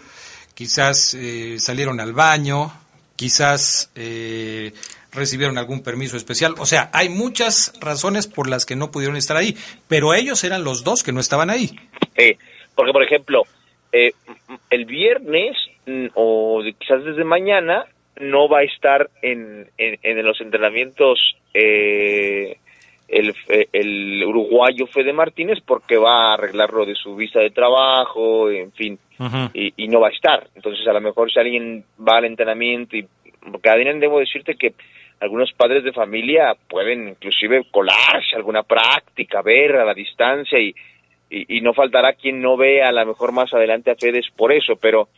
S2: quizás eh, salieron al baño, quizás eh, recibieron algún permiso especial. O sea, hay muchas razones por las que no pudieron estar ahí, pero ellos eran los dos que no estaban ahí.
S12: Eh, porque, por ejemplo, eh, el viernes mm, o quizás desde mañana no va a estar en, en, en los entrenamientos eh, el, el, uruguayo Fede Martínez porque va a arreglar lo de su visa de trabajo, en fin, uh -huh. y, y, no va a estar. Entonces, a lo mejor si alguien va al entrenamiento y... Porque, Adrián, debo decirte que algunos padres de familia pueden inclusive colarse alguna práctica, ver a la distancia y, y, no faltará quien no vea a lo mejor más adelante a Fedes por eso, pero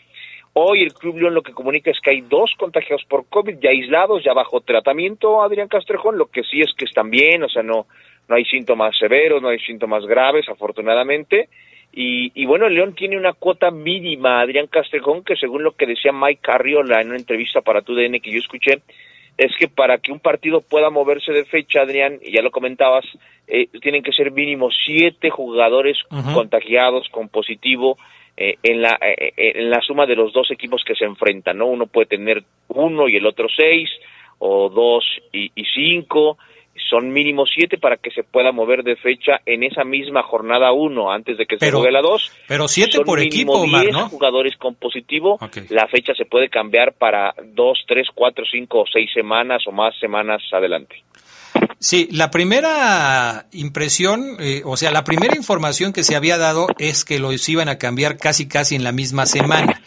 S12: hoy el Club León lo que comunica es que hay dos contagiados por COVID ya aislados, ya bajo tratamiento, Adrián Castrejón, lo que sí es que están bien, o sea, no, no hay síntomas severos, no hay síntomas graves, afortunadamente, y, y bueno, el León tiene una cuota mínima, Adrián Castrejón, que según lo que decía Mike Carriola en una entrevista para TUDN que yo escuché, es que para que un partido pueda moverse de fecha, Adrián, y ya lo comentabas, eh, tienen que ser mínimo siete jugadores uh -huh. contagiados con positivo eh, en, la, eh, en la suma de los dos equipos que se enfrentan, ¿no? Uno puede tener uno y el otro seis, o dos y, y cinco, son mínimo siete para que se pueda mover de fecha en esa misma jornada uno antes de que
S2: pero,
S12: se juegue la dos.
S2: Pero siete por equipo, Omar, ¿no?
S12: jugadores con positivo. Okay. La fecha se puede cambiar para dos, tres, cuatro, cinco o seis semanas o más semanas adelante.
S2: Sí, la primera impresión, eh, o sea, la primera información que se había dado es que los iban a cambiar casi casi en la misma semana.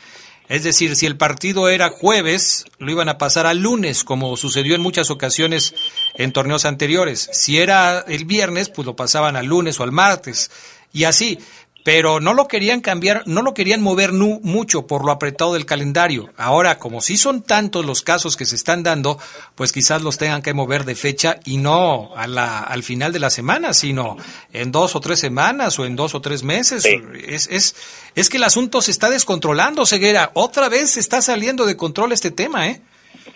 S2: Es decir, si el partido era jueves, lo iban a pasar al lunes, como sucedió en muchas ocasiones en torneos anteriores. Si era el viernes, pues lo pasaban al lunes o al martes. Y así pero no lo querían cambiar, no lo querían mover nu, mucho por lo apretado del calendario. Ahora, como sí son tantos los casos que se están dando, pues quizás los tengan que mover de fecha y no a la, al final de la semana, sino en dos o tres semanas o en dos o tres meses.
S12: Sí.
S2: Es, es, es que el asunto se está descontrolando, Ceguera. Otra vez se está saliendo de control este tema, ¿eh?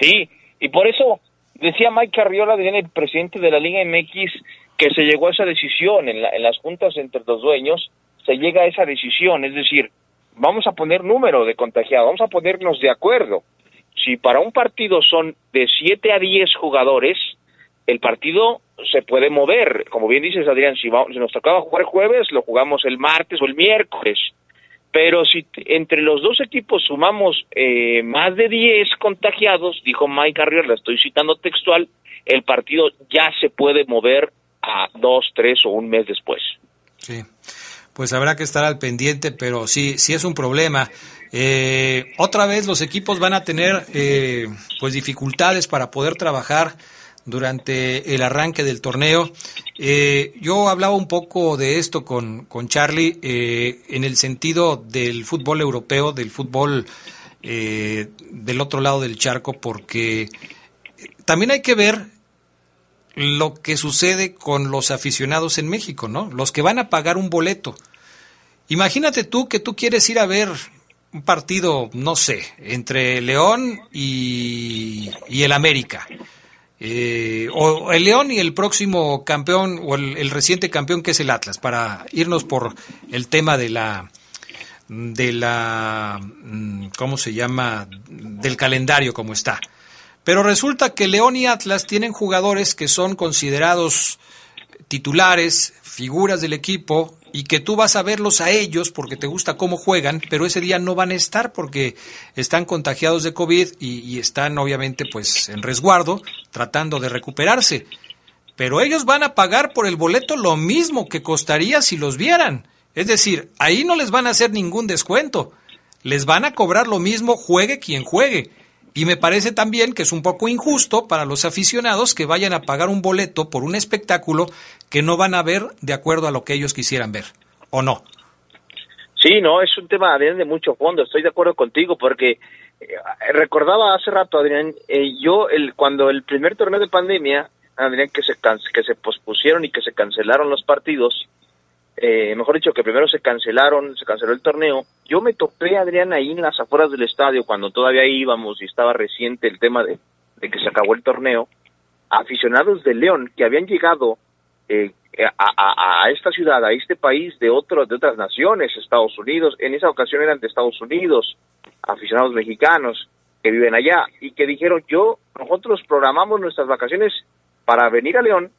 S12: Sí, y por eso decía Mike Carriola, el presidente de la Liga MX, que se llegó a esa decisión en, la, en las juntas entre los dueños se llega a esa decisión, es decir, vamos a poner número de contagiados, vamos a ponernos de acuerdo. Si para un partido son de 7 a 10 jugadores, el partido se puede mover. Como bien dices, Adrián, si, si nos tocaba jugar jueves, lo jugamos el martes o el miércoles. Pero si entre los dos equipos sumamos eh, más de 10 contagiados, dijo Mike Carrier, la estoy citando textual, el partido ya se puede mover a dos, tres o un mes después.
S2: Sí, pues habrá que estar al pendiente, pero sí, sí es un problema. Eh, otra vez los equipos van a tener eh, pues dificultades para poder trabajar durante el arranque del torneo. Eh, yo hablaba un poco de esto con, con Charlie en el sentido del fútbol europeo, del fútbol del otro lado del charco, porque también hay que ver lo que sucede con los aficionados en México, ¿no? Los que van a pagar un boleto. Imagínate tú que tú quieres ir a ver un partido, no sé, entre León y, el América. Eh, o el León y el próximo campeón o el, el, reciente campeón que es el Atlas, para irnos por el tema de la de la mm, ¿cómo se llama? del calendario como está. Pero resulta que León y Atlas tienen jugadores que son considerados titulares, figuras del equipo, y que tú vas a verlos a ellos porque te gusta cómo juegan, pero ese día no van a estar porque están contagiados de COVID y, están obviamente pues en resguardo tratando de recuperarse. Pero ellos van a pagar por el boleto lo mismo que costaría si los vieran. Es decir, ahí no les van a hacer ningún descuento. Les van a cobrar lo mismo juegue quien juegue. Y me parece también que es un poco injusto para los aficionados que vayan a pagar un boleto por un espectáculo que no van a ver de acuerdo a lo que ellos quisieran ver, ¿o no?
S12: Sí, no, es un tema, Adrián, de mucho fondo, estoy de acuerdo contigo, porque eh, recordaba hace rato, Adrián, eh, yo el, cuando el primer torneo de pandemia, Adrián, que se, que se pospusieron y que se cancelaron los partidos, eh, mejor dicho, que primero se cancelaron, se canceló el torneo. Yo me topé, Adrián, ahí en las afueras del estadio, cuando todavía íbamos y estaba reciente el tema de, que se acabó el torneo, aficionados de León que habían llegado eh, a, esta ciudad, a este país de, otros de otras naciones, Estados Unidos, en esa ocasión eran de Estados Unidos, aficionados mexicanos que viven allá y que dijeron, yo, nosotros programamos nuestras vacaciones para venir a León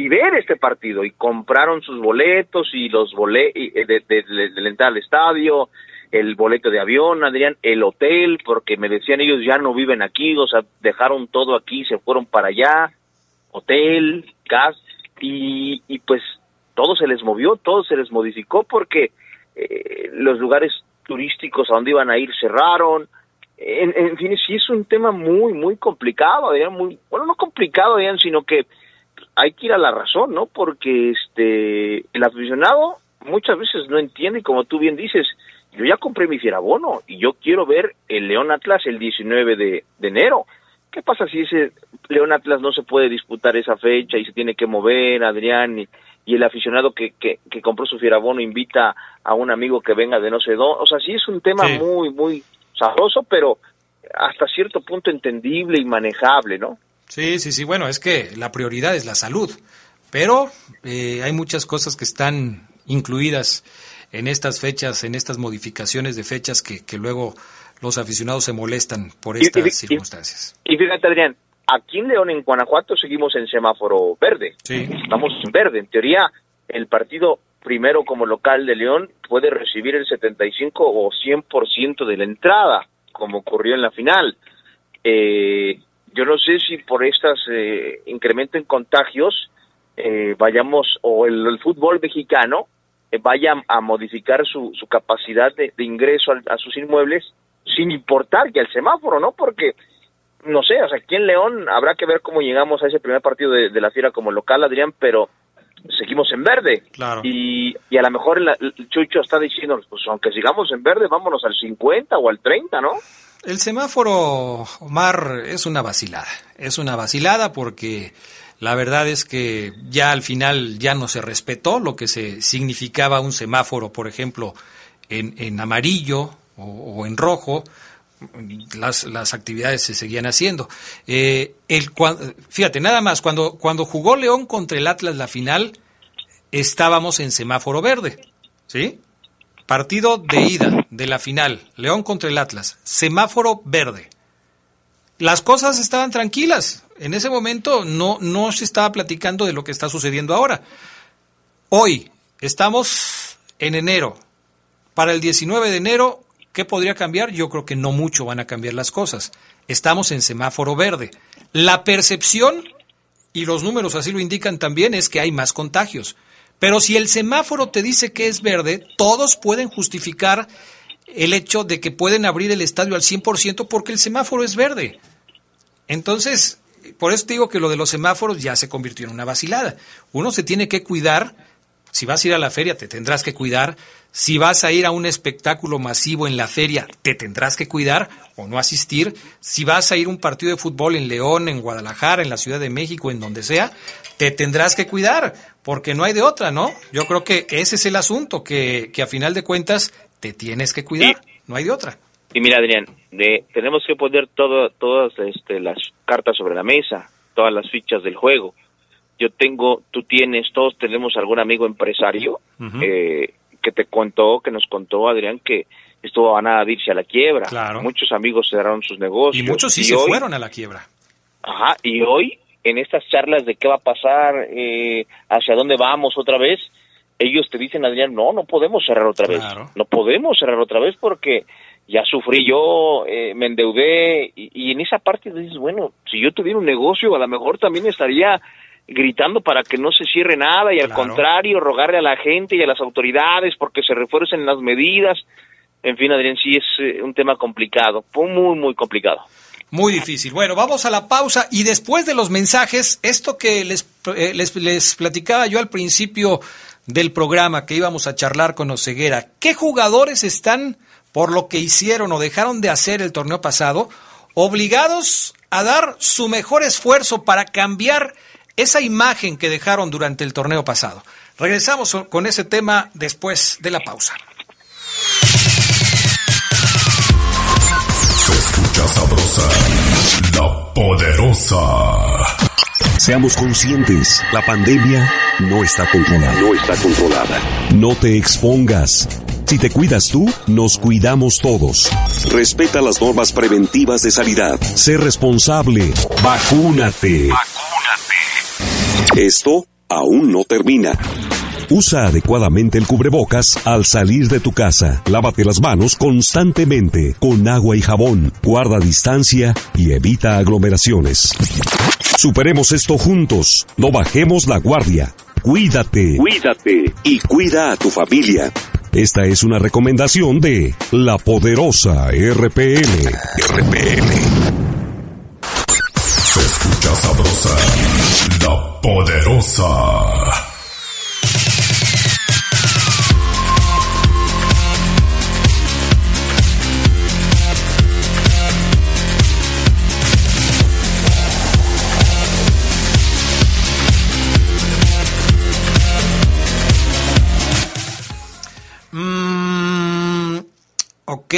S12: y ver este partido y compraron sus boletos y los boletos eh, de, de, entrar al estadio, el boleto de avión, Adrián, el hotel, porque me decían ellos ya no viven aquí, o sea, dejaron todo aquí, se fueron para allá, hotel, gas, y, y pues todo se les movió, todo se les modificó porque eh, los lugares turísticos a donde iban a ir cerraron, en, en, fin, sí es un tema muy, muy complicado, Adrián, muy, bueno, no complicado, Adrián, sino que hay que ir a la razón, ¿no? Porque este el aficionado muchas veces no entiende, como tú bien dices, yo ya compré mi fierabono y yo quiero ver el León Atlas el 19 de, enero. ¿Qué pasa si ese León Atlas no se puede disputar esa fecha y se tiene que mover, Adrián, y, el aficionado que, que, compró su fierabono invita a un amigo que venga de no sé dónde? O sea, sí es un tema muy, muy sabroso, pero hasta cierto punto entendible y manejable, ¿no?
S2: Sí, sí, sí. Bueno, es que la prioridad es la salud, pero eh, hay muchas cosas que están incluidas en estas fechas, en estas modificaciones de fechas que, que luego los aficionados se molestan por estas circunstancias.
S12: Y, fíjate, Adrián, aquí en León, en Guanajuato, seguimos en semáforo verde.
S2: Sí.
S12: Estamos en verde. En teoría, el partido primero como local de León puede recibir el 75 o 100% de la entrada, como ocurrió en la final. Eh, yo no sé si por estas eh, incremento en contagios eh, vayamos, o el, fútbol mexicano eh, vaya a modificar su, su capacidad de, ingreso a, sus inmuebles sin importar que el semáforo, ¿no? Porque, no sé, o sea, aquí en León habrá que ver cómo llegamos a ese primer partido de, la fiera como local, Adrián, pero seguimos en verde.
S2: Claro.
S12: Y, y a lo mejor el, el Chucho está diciendo, pues aunque sigamos en verde, vámonos al 50 o al 30, ¿no?
S2: El semáforo, Omar, es una vacilada. Es una vacilada porque la verdad es que ya al final ya no se respetó lo que se significaba un semáforo, por ejemplo, en, en amarillo o, en rojo. Las, las, actividades se seguían haciendo. Eh, el, fíjate, nada más, cuando, cuando jugó León contra el Atlas la final, estábamos en semáforo verde. ¿Sí? Partido de ida de la final, León contra el Atlas, semáforo verde. Las cosas estaban tranquilas. En ese momento no, no se estaba platicando de lo que está sucediendo ahora. Hoy estamos en enero. Para el 19 de enero, ¿qué podría cambiar? Yo creo que no mucho van a cambiar las cosas. Estamos en semáforo verde. La percepción, y los números así lo indican también, es que hay más contagios. Pero si el semáforo te dice que es verde, todos pueden justificar el hecho de que pueden abrir el estadio al 100% porque el semáforo es verde. Entonces, por eso te digo que lo de los semáforos ya se convirtió en una vacilada. Uno se tiene que cuidar si vas a ir a la feria, te tendrás que cuidar. Si vas a ir a un espectáculo masivo en la feria, te tendrás que cuidar o no asistir. Si vas a ir a un partido de fútbol en León, en Guadalajara, en la Ciudad de México, en donde sea, te tendrás que cuidar, porque no hay de otra, ¿no? Yo creo que ese es el asunto, que, que a final de cuentas te tienes que cuidar, no hay de otra.
S12: Y mira, Adrián, de, tenemos que poner todo, todas este, las cartas sobre la mesa, todas las fichas del juego yo tengo, tú tienes, todos tenemos algún amigo empresario eh, que te contó, que nos contó Adrián que estuvo a nada de irse a la quiebra. Muchos amigos cerraron sus negocios.
S2: Y muchos sí se fueron a la quiebra.
S12: Ajá, y hoy en estas charlas de qué va a pasar, eh, hacia dónde vamos otra vez, ellos te dicen, Adrián, no, no podemos cerrar otra vez. No podemos cerrar otra vez porque ya sufrí yo, eh, me endeudé y, y, en esa parte dices, bueno, si yo tuviera un negocio, a lo mejor también estaría gritando para que no se cierre nada y al contrario rogarle a la gente y a las autoridades porque se refuercen las medidas. En fin, Adrián, sí es eh, un tema complicado, muy, muy complicado.
S2: Muy difícil. Bueno, vamos a la pausa y después de los mensajes, esto que les, eh, les, les, platicaba yo al principio del programa que íbamos a charlar con Oseguera, ¿qué jugadores están, por lo que hicieron o dejaron de hacer el torneo pasado, obligados a dar su mejor esfuerzo para cambiar esa imagen que dejaron durante el torneo pasado. Regresamos con ese tema después de la pausa.
S1: Se escucha sabrosa, la poderosa.
S11: Seamos conscientes, la pandemia no está controlada. No está controlada. No te expongas. Si te cuidas tú, nos cuidamos todos. Respeta las normas preventivas de sanidad. Sé responsable. Vacúnate. Esto aún no termina. Usa adecuadamente el cubrebocas al salir de tu casa. Lávate las manos constantemente con agua y jabón. Guarda distancia y evita aglomeraciones. Superemos esto juntos. No bajemos la guardia. Cuídate. Cuídate. Y cuida a tu familia. Esta es una recomendación de la poderosa RPL. RPL.
S1: Escucha sabrosa la Poderosa.
S2: Mm, ok,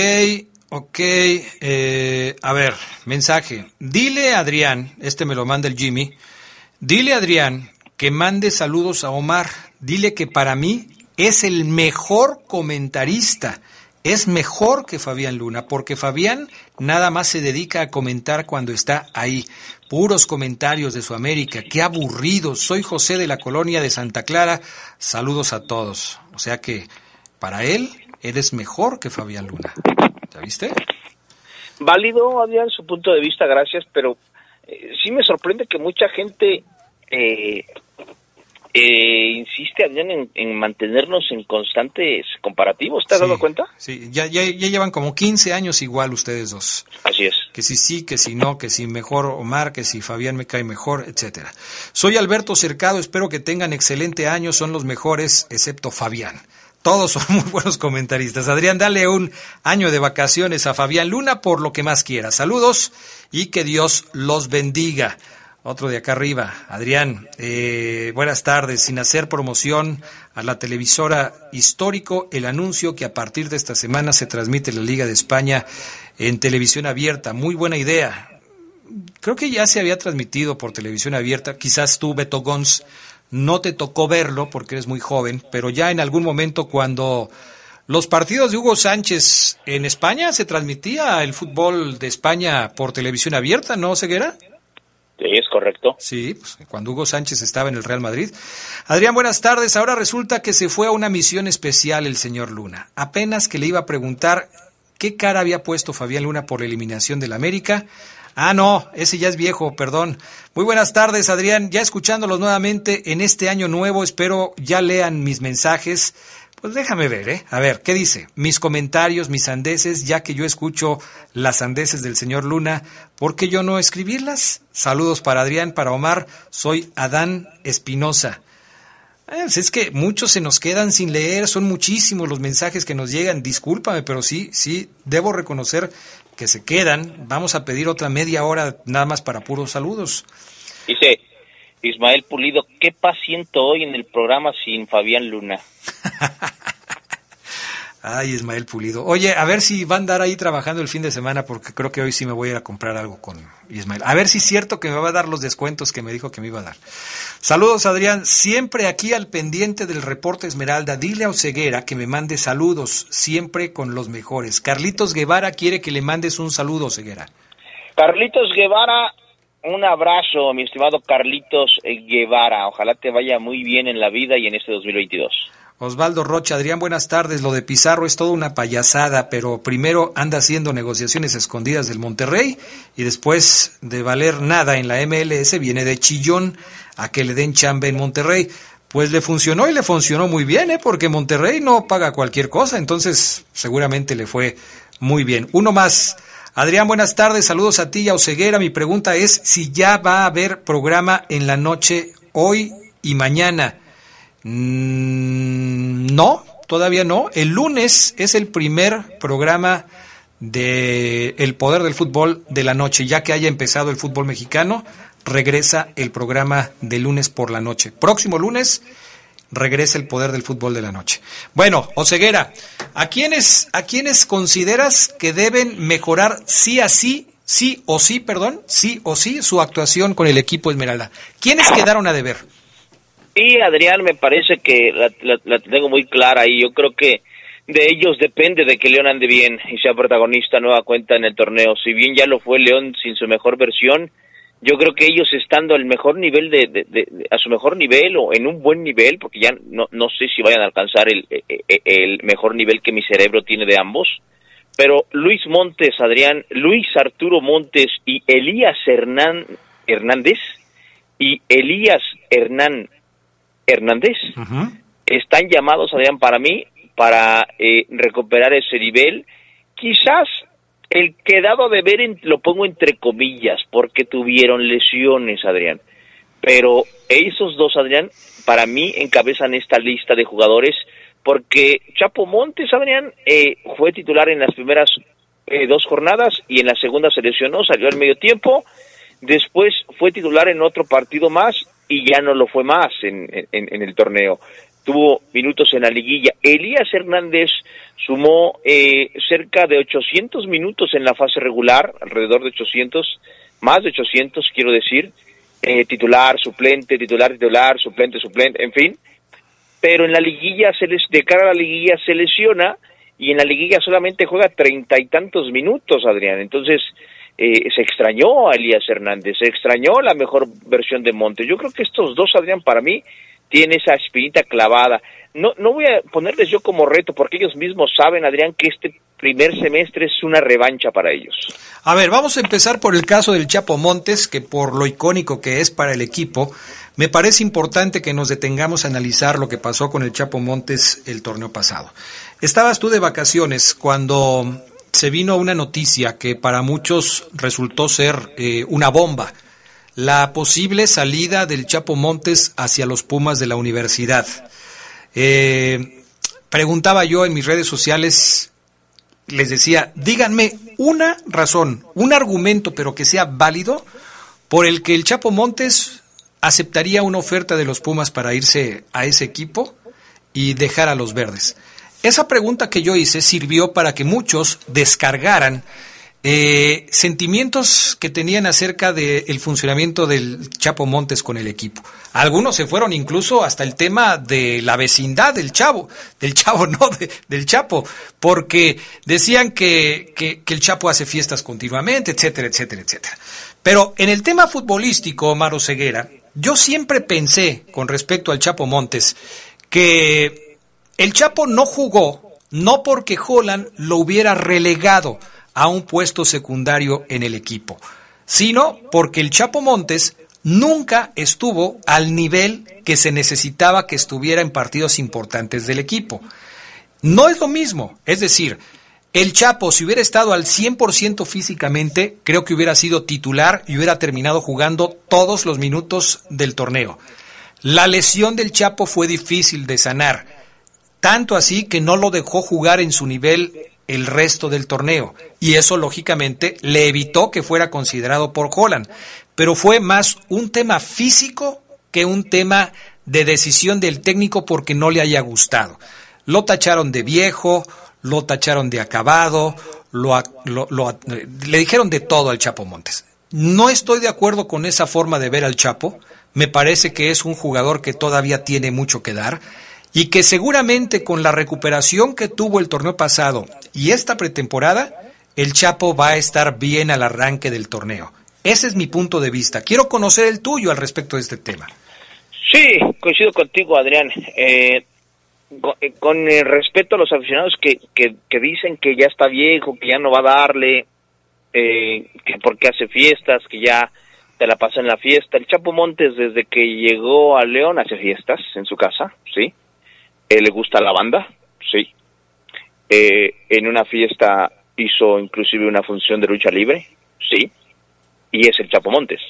S2: ok. Eh, a ver, mensaje. Dile a Adrián, este me lo manda el Jimmy, Dile a Adrián que mande saludos a Omar. Dile que para mí es el mejor comentarista. Es mejor que Fabián Luna, porque Fabián nada más se dedica a comentar cuando está ahí. Puros comentarios de su América. Qué aburrido. Soy José de la colonia de Santa Clara. Saludos a todos. O sea que para él eres mejor que Fabián Luna. ¿Ya viste?
S12: Válido, Adrián, su punto de vista, gracias, pero eh, sí me sorprende que mucha gente eh, eh, insiste en, en, mantenernos en constantes comparativos. ¿Te has dado cuenta?
S2: Sí, ya, ya, ya, llevan como 15 años igual ustedes dos.
S12: Así es.
S2: Que si sí, que si no, que si mejor Omar, que si Fabián me cae mejor, etcétera. Soy Alberto Cercado, espero que tengan excelente año, son los mejores, excepto Fabián. Todos son muy buenos comentaristas. Adrián, dale un año de vacaciones a Fabián Luna por lo que más quiera. Saludos y que Dios los bendiga. Otro de acá arriba, Adrián, eh, buenas tardes. Sin hacer promoción a la televisora histórico, el anuncio que a partir de esta semana se transmite la Liga de España en televisión abierta. Muy buena idea. Creo que ya se había transmitido por televisión abierta. Quizás tú, Beto Gons, no te tocó verlo porque eres muy joven, pero ya en algún momento cuando los partidos de Hugo Sánchez en España se transmitía el fútbol de España por televisión abierta, ¿no, Ceguera?
S12: Sí, es correcto.
S2: Sí, pues, cuando Hugo Sánchez estaba en el Real Madrid. Adrián, buenas tardes. Ahora resulta que se fue a una misión especial el señor Luna. Apenas que le iba a preguntar qué cara había puesto Fabián Luna por la eliminación del América. Ah, no, ese ya es viejo, perdón. Muy buenas tardes, Adrián. Ya escuchándolos nuevamente en este año nuevo, espero ya lean mis mensajes. Pues déjame ver, ¿eh? A ver, ¿qué dice? Mis comentarios, mis sandeces, ya que yo escucho las sandeces del señor Luna, ¿por qué yo no escribirlas? Saludos para Adrián, para Omar, soy Adán Espinosa. Eh, pues es que muchos se nos quedan sin leer, son muchísimos los mensajes que nos llegan, discúlpame, pero sí, sí, debo reconocer que se quedan. Vamos a pedir otra media hora nada más para puros saludos.
S12: Dice Ismael Pulido, qué paciento hoy en el programa sin Fabián Luna.
S2: Ay, Ismael Pulido. Oye, a ver si va a andar ahí trabajando el fin de semana, porque creo que hoy sí me voy a ir a comprar algo con Ismael. A ver si es cierto que me va a dar los descuentos que me dijo que me iba a dar. Saludos, Adrián. Siempre aquí al pendiente del reporte Esmeralda. Dile a Oceguera que me mande saludos, siempre con los mejores. Carlitos Guevara quiere que le mandes un saludo, Oceguera.
S12: Carlitos Guevara, un abrazo, mi estimado Carlitos Guevara. Ojalá te vaya muy bien en la vida y en este 2022.
S2: Osvaldo Rocha, Adrián, buenas tardes. Lo de Pizarro es toda una payasada, pero primero anda haciendo negociaciones escondidas del Monterrey y después de valer nada en la MLS viene de chillón a que le den chamba en Monterrey. Pues le funcionó y le funcionó muy bien, ¿eh? porque Monterrey no paga cualquier cosa, entonces seguramente le fue muy bien. Uno más. Adrián, buenas tardes, saludos a ti y a Oceguera. Mi pregunta es si ya va a haber programa en la noche hoy y mañana. Mm, no, todavía no. El lunes es el primer programa de El Poder del Fútbol de la noche. Ya que haya empezado el fútbol mexicano, regresa el programa de lunes por la noche. Próximo lunes regresa el Poder del Fútbol de la noche. Bueno, Oceguera, ¿a quiénes, ¿a quiénes consideras que deben mejorar sí así, sí o sí, perdón, sí o sí su actuación con el equipo Esmeralda? ¿Quiénes quedaron a deber?
S12: Y Adrián, me parece que la, tengo muy clara y yo creo que de ellos depende de que León ande bien y sea protagonista nueva cuenta en el torneo. Si bien ya lo fue León sin su mejor versión, yo creo que ellos estando al mejor nivel de, a su mejor nivel o en un buen nivel, porque ya no, no sé si vayan a alcanzar el, e, e, el mejor nivel que mi cerebro tiene de ambos, pero Luis Montes, Adrián, Luis Arturo Montes y Elías Hernán, Hernández y Elías Hernán Hernández. Están llamados, Adrián, para mí, para eh, recuperar ese nivel. Quizás el quedado de ver, lo pongo entre comillas, porque tuvieron lesiones, Adrián. Pero esos dos, Adrián, para mí encabezan esta lista de jugadores, porque Chapo Montes, Adrián, eh, fue titular en las primeras eh, dos jornadas y en la segunda se lesionó, salió al medio tiempo. Después fue titular en otro partido más y ya no lo fue más en, en, el torneo. Tuvo minutos en la liguilla. Elías Hernández sumó eh, cerca de 800 minutos en la fase regular, alrededor de 800, más de 800 quiero decir, eh, titular, suplente, titular, titular, suplente, suplente, en fin. Pero en la liguilla, se les, de cara a la liguilla, se lesiona y en la liguilla solamente juega treinta y tantos minutos, Adrián. Entonces, eh, se extrañó a Elías Hernández, se extrañó la mejor versión de Montes. Yo creo que estos dos, Adrián, para mí, tienen esa espinita clavada. No, no voy a ponerles yo como reto, porque ellos mismos saben, Adrián, que este primer semestre es una revancha para ellos.
S2: A ver, vamos a empezar por el caso del Chapo Montes, que por lo icónico que es para el equipo, me parece importante que nos detengamos a analizar lo que pasó con el Chapo Montes el torneo pasado. Estabas tú de vacaciones cuando se vino una noticia que para muchos resultó ser eh, una bomba, la posible salida del Chapo Montes hacia los Pumas de la universidad. Eh, preguntaba yo en mis redes sociales, les decía, díganme una razón, un argumento, pero que sea válido, por el que el Chapo Montes aceptaría una oferta de los Pumas para irse a ese equipo y dejar a los verdes. Esa pregunta que yo hice sirvió para que muchos descargaran eh, sentimientos que tenían acerca del funcionamiento del Chapo Montes con el equipo. Algunos se fueron incluso hasta el tema de la vecindad del Chavo, del Chavo, no, del Chapo, porque decían que, que, que, el Chapo hace fiestas continuamente, etcétera, etcétera, etcétera. Pero en el tema futbolístico, Maro Ceguera, yo siempre pensé, con respecto al Chapo Montes, que el Chapo no jugó, no porque Holland lo hubiera relegado, a un puesto secundario en el equipo, sino porque el Chapo Montes nunca estuvo al nivel que se necesitaba que estuviera en partidos importantes del equipo. No es lo mismo, es decir, el Chapo, si hubiera estado al 100% físicamente, creo que hubiera sido titular y hubiera terminado jugando todos los minutos del torneo. La lesión del Chapo fue difícil de sanar, tanto así que no lo dejó jugar en su nivel el resto del torneo. Y eso, lógicamente, le evitó que fuera considerado por Holland. Pero fue más un tema físico que un tema de decisión del técnico porque no le haya gustado. Lo tacharon de viejo, lo tacharon de acabado, lo, le dijeron de todo al Chapo Montes. No estoy de acuerdo con esa forma de ver al Chapo. Me parece que es un jugador que todavía tiene mucho que dar y que seguramente con la recuperación que tuvo el torneo pasado y esta pretemporada, el Chapo va a estar bien al arranque del torneo. Ese es mi punto de vista. Quiero conocer el tuyo al respecto de este tema.
S12: Sí, coincido contigo, Adrián. Eh, con, el respeto a los aficionados que, que, dicen que ya está viejo, que ya no va a darle, eh, que porque hace fiestas, que ya te la pasa en la fiesta. El Chapo Montes, desde que llegó a León, hace fiestas en su casa, ¿sí? Le gusta la banda, sí. Eh, en una fiesta hizo inclusive una función de lucha libre, sí. Y es el Chapo Montes.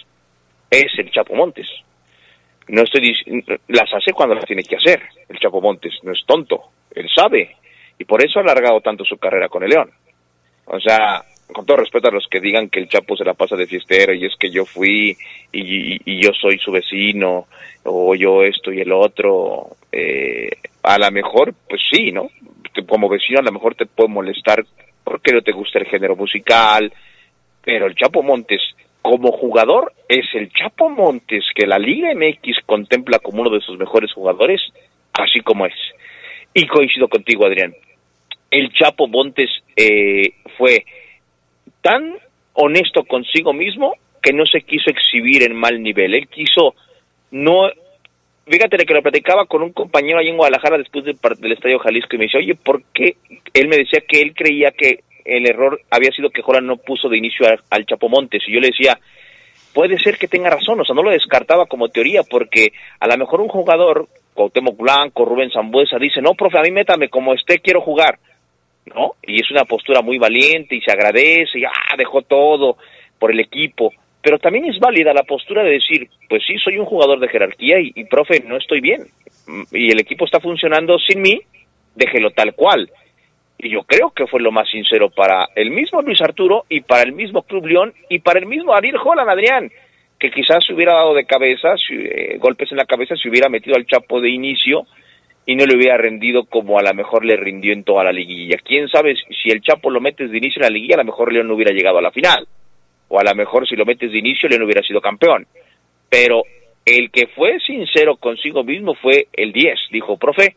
S12: Es el Chapo Montes. No estoy las hace cuando las tiene que hacer. El Chapo Montes no es tonto, él sabe y por eso ha alargado tanto su carrera con el León. O sea, con todo respeto a los que digan que el Chapo se la pasa de fiestero y es que yo fui y, yo soy su vecino o yo esto y el otro, eh, a lo mejor, pues sí, ¿no? Como vecino a lo mejor te puede molestar porque no te gusta el género musical, pero el Chapo Montes como jugador es el Chapo Montes que la Liga MX contempla como uno de sus mejores jugadores, así como es. Y coincido contigo, Adrián. El Chapo Montes eh, fue tan honesto consigo mismo que no se quiso exhibir en mal nivel. Él quiso no fíjate que lo platicaba con un compañero ahí en Guadalajara después del, Estadio Jalisco y me dice, oye, ¿por qué? Él me decía que él creía que el error había sido que Joran no puso de inicio al, Chapo Montes. Y yo le decía, puede ser que tenga razón, o sea, no lo descartaba como teoría, porque a lo mejor un jugador, Cuauhtémoc Blanco, Rubén Zambuesa, dice, no, profe, a mí métame como esté, quiero jugar. ¿No? Y es una postura muy valiente y se agradece, y ah, dejó todo por el equipo pero también es válida la postura de decir, pues sí, soy un jugador de jerarquía y, profe, no estoy bien. Y el equipo está funcionando sin mí, déjelo tal cual. Y yo creo que fue lo más sincero para el mismo Luis Arturo y para el mismo Club León y para el mismo Ariel Holland, Adrián, que quizás se hubiera dado de cabeza, eh, golpes en la cabeza, si hubiera metido al Chapo de inicio y no le hubiera rendido como a lo mejor le rindió en toda la liguilla. ¿Quién sabe si el Chapo lo metes de inicio en la liguilla, a lo mejor León no hubiera llegado a la final o a lo mejor si lo metes de inicio le no hubiera sido campeón. Pero el que fue sincero consigo mismo fue el 10. Dijo, profe,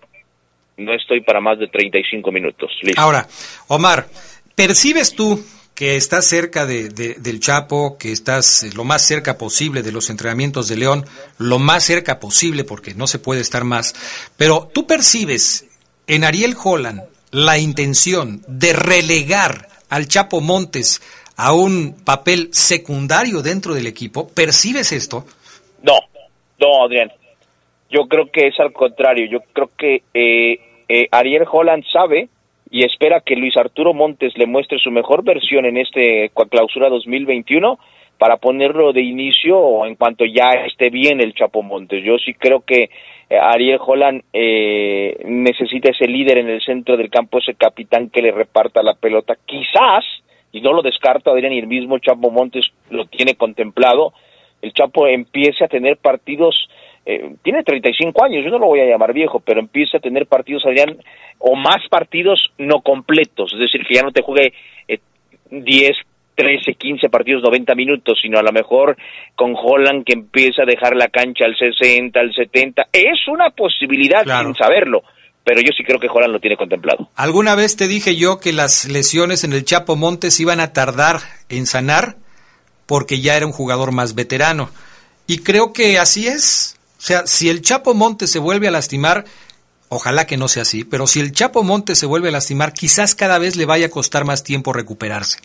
S12: no estoy para más de 35 minutos.
S2: Ahora, Omar, ¿percibes tú que estás cerca de, del Chapo, que estás lo más cerca posible de los entrenamientos de León, lo más cerca posible porque no se puede estar más, pero tú percibes en Ariel Holland la intención de relegar al Chapo Montes a un papel secundario dentro del equipo. ¿Percibes esto?
S12: No, no, Adrián. Yo creo que es al contrario. Yo creo que eh, eh, Ariel Holland sabe y espera que Luis Arturo Montes le muestre su mejor versión en este clausura 2021 para ponerlo de inicio en cuanto ya esté bien el Chapo Montes. Yo sí creo que eh, Ariel Holland necesita ese líder en el centro del campo, ese capitán que le reparta la pelota. Quizás y no lo descarto, Adrián, y el mismo Chapo Montes lo tiene contemplado, el Chapo empiece a tener partidos, eh, tiene 35 años, yo no lo voy a llamar viejo, pero empieza a tener partidos, Adrián, o más partidos no completos, es decir, que ya no te juegue 10 eh, 13, 15 partidos, 90 minutos, sino a lo mejor con Holland que empieza a dejar la cancha al 60, al 70. Es una posibilidad sin saberlo, pero yo sí creo que Holland lo tiene contemplado.
S2: ¿Alguna vez te dije yo que las lesiones en el Chapo Montes iban a tardar en sanar porque ya era un jugador más veterano? Y creo que así es. O sea, si el Chapo Montes se vuelve a lastimar, Ojalá que no sea así, pero si el Chapo Monte se vuelve a lastimar, quizás cada vez le vaya a costar más tiempo recuperarse.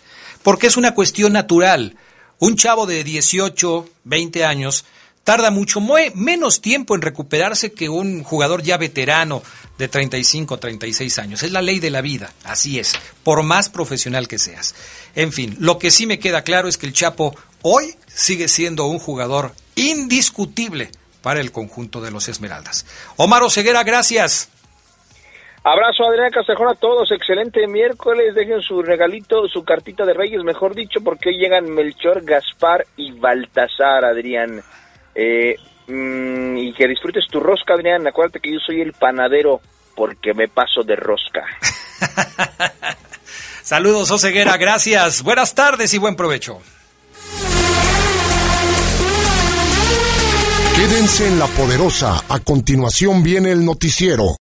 S2: Porque es una cuestión natural. Un chavo de 18, 20 años tarda mucho menos tiempo en recuperarse que un jugador ya veterano de 35, 36 años. Es la ley de la vida, así es, por más profesional que seas. En fin, lo que sí me queda claro es que el Chapo hoy sigue siendo un jugador indiscutible para el conjunto de los Esmeraldas. Omar Oseguera, gracias.
S12: Abrazo Adrián Castejón a todos, excelente miércoles, dejen su regalito, su cartita de reyes, mejor dicho, porque llegan Melchor, Gaspar y Baltasar, Adrián. Eh, mm, y que disfrutes tu rosca, Adrián, acuérdate que yo soy el panadero porque me paso de rosca.
S2: Saludos, Oseguera, gracias, buenas tardes y buen provecho.
S1: Quédense en la poderosa. A continuación viene el noticiero.